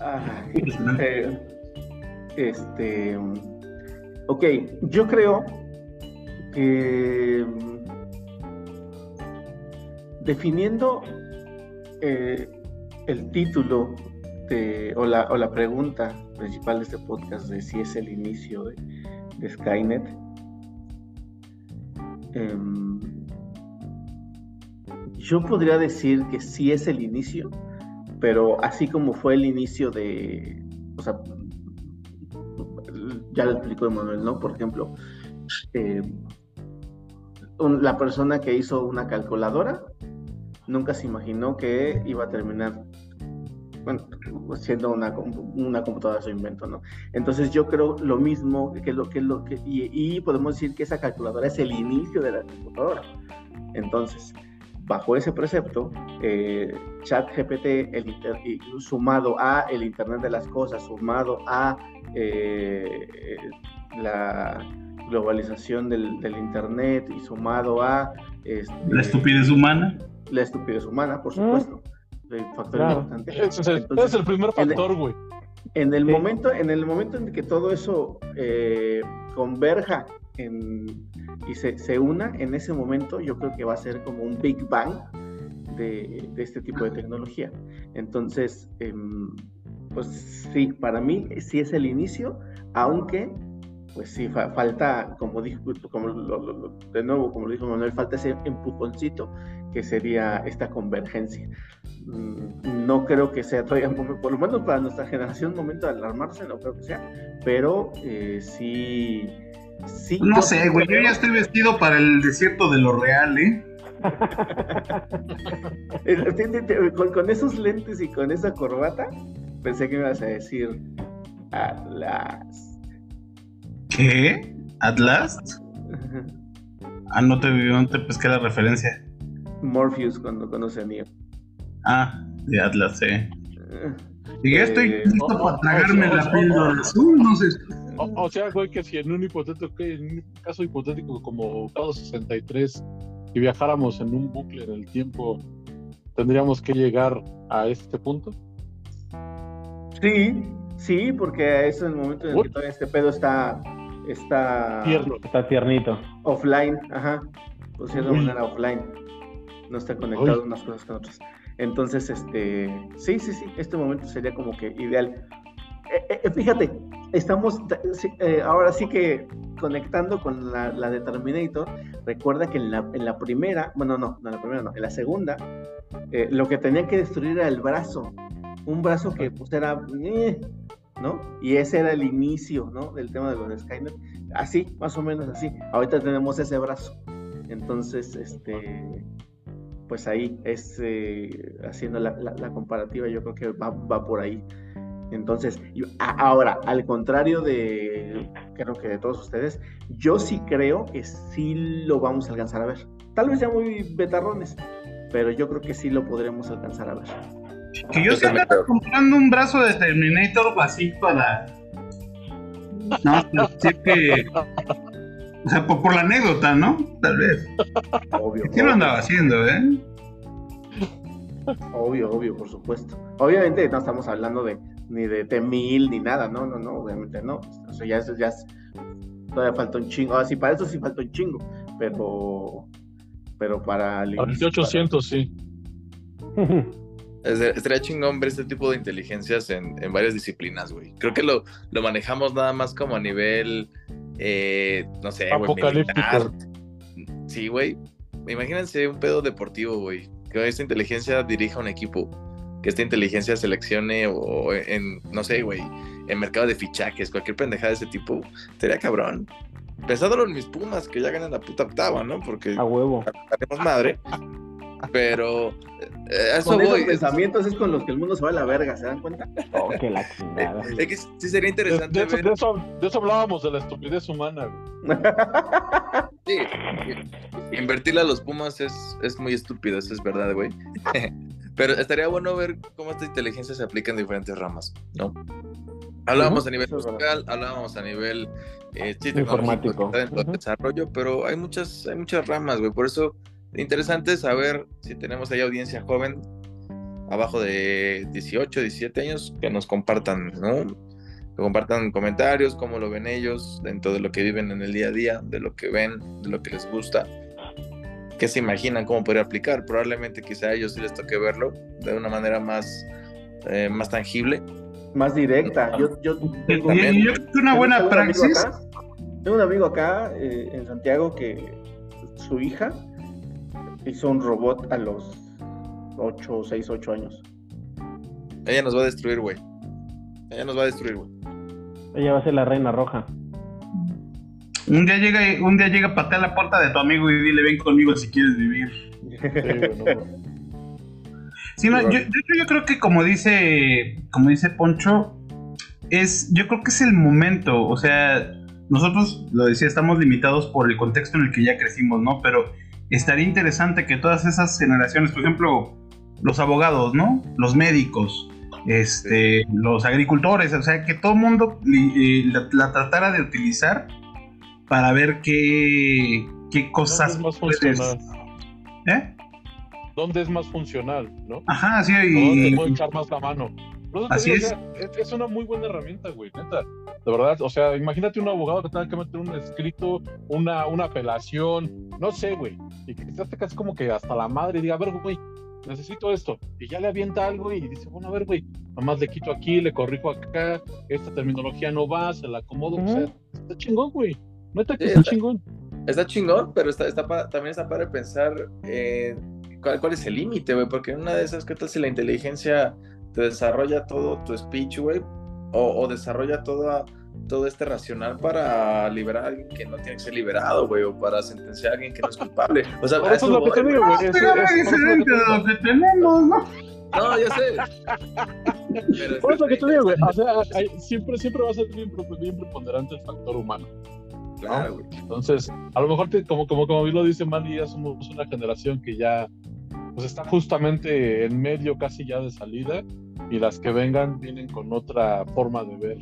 Ay, eh, este. Ok, yo creo que. mm, Definiendo eh, el título de, o, la, o la pregunta principal de este podcast de si es el inicio de, de Skynet, em, yo podría decir que sí es el inicio, pero así como fue el inicio de, o sea, ya lo explicó Emanuel, ¿no? Por ejemplo, un- la persona que hizo una calculadora nunca se imaginó que iba a terminar siendo una, una computadora su invento, ¿no? Entonces yo creo lo mismo que lo que lo que y, y podemos decir que esa calculadora es el inicio de la computadora. Entonces, bajo ese precepto, eh, ChatGPT el inter- y sumado a el Internet de las Cosas, sumado a eh, la globalización del, del Internet y sumado a este, La estupidez humana. la estupidez humana, por supuesto, el factor Claro. importante. Ese es el, Entonces, ese es el primer en- factor, güey. En el Sí. momento, en el momento en que todo eso eh, converja en- y se, se una, en ese momento yo creo que va a ser como un Big Bang de, de este tipo de tecnología. Entonces, em, pues sí, para mí sí es el inicio, aunque pues sí, fa- falta, como dijo, como lo- lo- lo- de nuevo, como lo dijo Manuel, falta ese empujoncito que sería esta convergencia. Mm, No creo que sea todavía, por lo menos para nuestra generación, momento de alarmarse, no creo que sea, pero eh, sí, sí. No sé, güey. Yo ya estoy vestido para el desierto de lo real, ¿eh? Con esos lentes y con esa corbata, pensé que me ibas a decir Atlas. ¿Qué? ¿Atlas? Ah, no te, no te pesqué la referencia. Morpheus cuando conoce a Neo. Ah, de Atlas, eh. Eh, Y ya estoy Eh, listo oh, para tragarme oh, la oh, píldora oh. azul, no sé. O, o sea, güey, que si en un hipotético, que en un caso hipotético como Cado 63 y viajáramos en un bucle en el tiempo, tendríamos que llegar a este punto. Sí, sí, porque es el momento en el que todavía este pedo está, está Tierno. Está tiernito. offline, ajá, por cierta Uy. manera offline. No está conectado Uy. unas cosas con otras. Entonces, este, sí, sí, sí, este momento sería como que ideal. Eh, eh, fíjate, estamos eh, ahora sí que conectando con la, la de Terminator. Recuerda que en la, en la primera, bueno, no, no, en la primera no, en la segunda, eh, lo que tenían que destruir era el brazo. Un brazo que pues era, eh, ¿no? Y ese era el inicio, ¿no? Del tema de los de Skynet. Así, más o menos así. Ahorita tenemos ese brazo. Entonces, este, pues ahí es eh, haciendo la, la- la comparativa, yo creo que va, va por ahí. Entonces, yo- a- ahora, al contrario de, creo que de todos ustedes, yo sí creo que sí lo vamos a alcanzar a ver. Tal vez ya muy betarrones, pero yo creo que sí lo podremos alcanzar a ver. Que yo se comprando un brazo de Terminator así para. No, pero sí que. O sea, por, por la anécdota, ¿no? Tal vez. Obvio. Sí lo andaba haciendo, ¿eh? Obvio, obvio, por supuesto. Obviamente no estamos hablando de ni de T-1000 ni nada, no, no, no, obviamente no. O sea, ya eso ya es, todavía falta un chingo. Ah, sí, para eso sí falta un chingo, pero pero para el Para el inicio, 800, sí. Es- Estaría chingón ver este tipo de inteligencias en, en varias disciplinas, güey. Creo que lo, lo manejamos nada más como a nivel, eh, no sé, güey. Sí, güey. Imagínense un pedo deportivo, güey. Que esta inteligencia dirija un equipo. Que esta inteligencia seleccione o en, no sé, güey, en mercado de fichajes, cualquier pendejada de ese tipo. Sería cabrón. Pensándolo en mis pumas, que ya ganan la puta octava, ¿no? Porque A huevo. madre. Pero eh, a eso con esos voy. pensamientos es con los que el mundo se va a la verga, ¿se dan cuenta? Oh, que la chingada. Es que sí sería interesante de eso, ver. de eso- de eso hablábamos, de la estupidez humana, güey. Sí, invertirle a los Pumas es, es muy estúpido, eso es verdad, güey. Pero estaría bueno ver cómo esta inteligencia se aplica en diferentes ramas, ¿no? Hablábamos a nivel musical, hablábamos a nivel eh, sí, Informático. dentro del Ujú. desarrollo, pero hay muchas, hay muchas ramas, güey. Por eso, interesante saber si tenemos ahí audiencia joven, abajo de 18, 17 años, que nos compartan, ¿no? Que compartan comentarios, cómo lo ven ellos, dentro de lo que viven en el día a día, de lo que ven, de lo que les gusta, qué se imaginan, cómo podría aplicar. Probablemente quizá a ellos sí les toque verlo de una manera más, eh, más tangible. Más directa. Yo, yo Y, tengo, yo una buena tengo un amigo praxis. acá- Tengo un amigo acá eh, en Santiago que su hija hizo un robot a los 8, 6, 8 años. Ella nos va a destruir, güey. Ella nos va a destruir, güey. Ella va a ser la reina roja. Un día llega, un día llega, patea la puerta de tu amigo y dile ven conmigo si quieres vivir. Sí, no, Sí, no, yo, hecho yo creo que como dice, como dice Poncho, es, yo creo que es el momento, o sea, nosotros, lo decía, estamos limitados por el contexto en el que ya crecimos, ¿no? Pero estaría interesante que todas esas generaciones, por ejemplo, los abogados, ¿no? Los médicos, este, los agricultores, o sea, que todo el mundo eh, la, la tratara de utilizar para ver qué, qué cosas ¿Dónde es más puedes- funcional? ¿Eh? ¿Dónde es más funcional, no? Ajá, sí, ¿Dónde y, puedo echar más la mano? Por eso te Así digo, es. o sea, es. es una muy buena herramienta, güey, neta. De verdad, o sea, imagínate un abogado que tenga que meter un escrito, una, una apelación, no sé, güey. Y que esté casi como que hasta la madre y diga, a ver, güey, necesito esto. Y ya le avienta algo y dice, bueno, a ver, güey, nomás le quito aquí, le corrijo acá, esta terminología no va, se la acomodo. O sea, está chingón, güey. Neta que Sí, está está- chingón. Está chingón, pero está, está pa- también está para pensar eh, cuál, cuál es el límite, güey, porque en una de esas, ¿qué tal si la inteligencia te desarrolla todo tu speech, güey? O, o desarrolla toda, todo este racional para liberar a alguien que no tiene que ser liberado, güey, o para sentenciar a alguien que no es culpable. O sea, eso es lo que te digo, güey. güey. es- pero es- es por eso es lo que diferente te de digo. lo que tenemos, ¿no? No, ya sé. Pero Por eso que te digo, güey. O sea, hay- siempre, siempre va a ser bien, bien preponderante el factor humano. Claro, güey. Entonces, a lo mejor, te- como, como, como bien lo dice Manny, ya somos una generación que ya pues está justamente en medio casi ya de salida y las que vengan vienen con otra forma de ver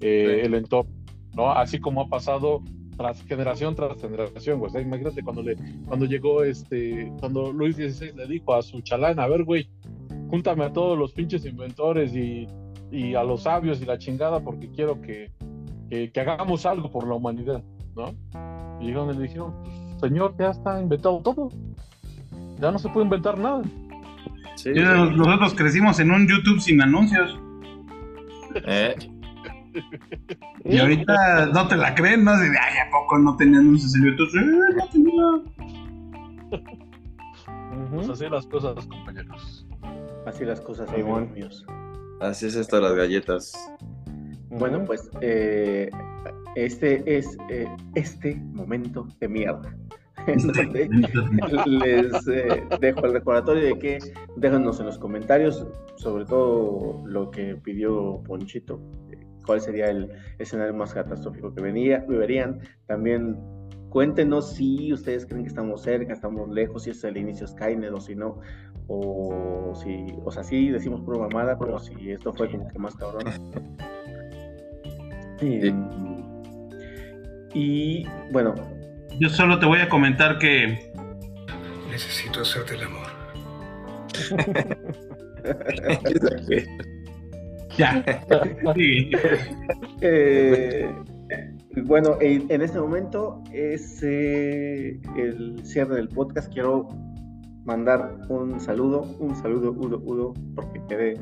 eh, Sí. el entorno, ¿no? Así como ha pasado tras generación tras generación, güey. O sea, imagínate cuando le, cuando llegó este, cuando Luis XVI le dijo a su chalán, a ver, güey, júntame a todos los pinches inventores y, y a los sabios y la chingada porque quiero que, que, que hagamos algo por la humanidad, ¿no? Y llegaron y le dijeron, "Pues, señor, ya está inventado todo. Ya no se puede inventar nada. Sí, Yo- sí. Nosotros crecimos en un YouTube sin anuncios. Eh, Y ahorita no te la creen, ¿no? Así de, ay, ¿a poco no tenía anuncios en YouTube? Eh, no tenía. Pues así las cosas, compañeros. Así las cosas, amigos míos. así es esto de las galletas. Bueno, pues eh, este es eh, este momento de mierda. En donde les eh, dejo el recordatorio de que déjanos en los comentarios, sobre todo lo que pidió Ponchito, eh, cuál sería el escenario más catastrófico que venía, verían. También cuéntenos si ustedes creen que estamos cerca, estamos lejos, si es el inicio Skynet o si no, o si, o sea, sí decimos pura mamada, pero si esto fue como que más cabrón. Eh, y bueno, Yo solo te voy a comentar que Necesito hacerte el amor. ya. Sí. Eh, bueno, en, en este momento es eh, el cierre del podcast. Quiero mandar un saludo, un saludo, Udo, Udo, porque quedé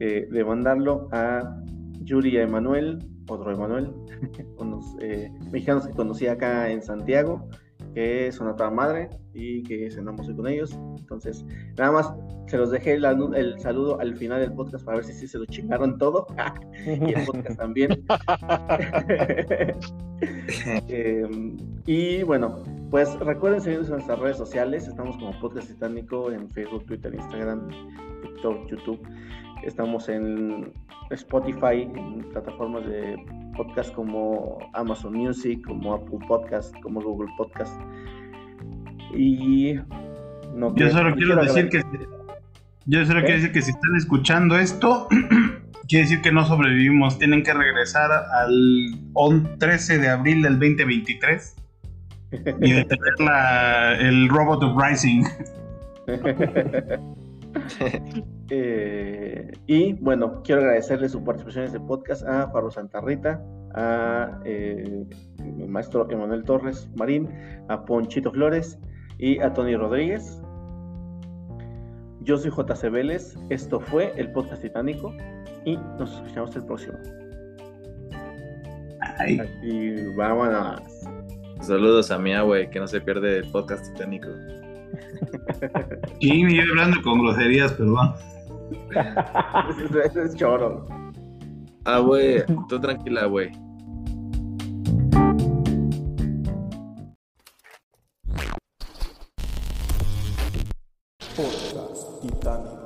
eh, de mandarlo a Yuri y a Emanuel, otro Emanuel, unos eh, mexicanos que conocí acá en Santiago, que son a toda madre y que cenamos hoy con ellos. Entonces, nada más se los dejé el, saludo al final del podcast para ver si sí se lo chingaron todo. y el podcast también. Eh, y bueno, pues recuerden seguirnos en nuestras redes sociales. Estamos como Podcast Titánico en Facebook, Twitter, Instagram, TikTok, YouTube. Estamos en Spotify, en plataformas de podcast como Amazon Music, como Apple Podcast, como Google Podcast. Y no Yo solo quiero decir que yo solo ¿Eh? quiero decir que si están escuchando esto, quiere decir que no sobrevivimos. Tienen que regresar al on- 13 de abril del 2023 y detener la- el Robot Uprising. Eh, y bueno, quiero agradecerle su participación en este podcast a Faro Santa Rita, a eh, el maestro Emanuel Torres Marín, a Ponchito Flores y a Tony Rodríguez. Yo soy JC Vélez, esto fue el podcast titánico y nos escuchamos el próximo. Ay, Y vámonos. Saludos a Mia, güey, que no se pierde el podcast titánico. Sí, me iba hablando con groserías, perdón. Ese es choro. Ah, güey, tú tranquila, güey. Podcast Titánico.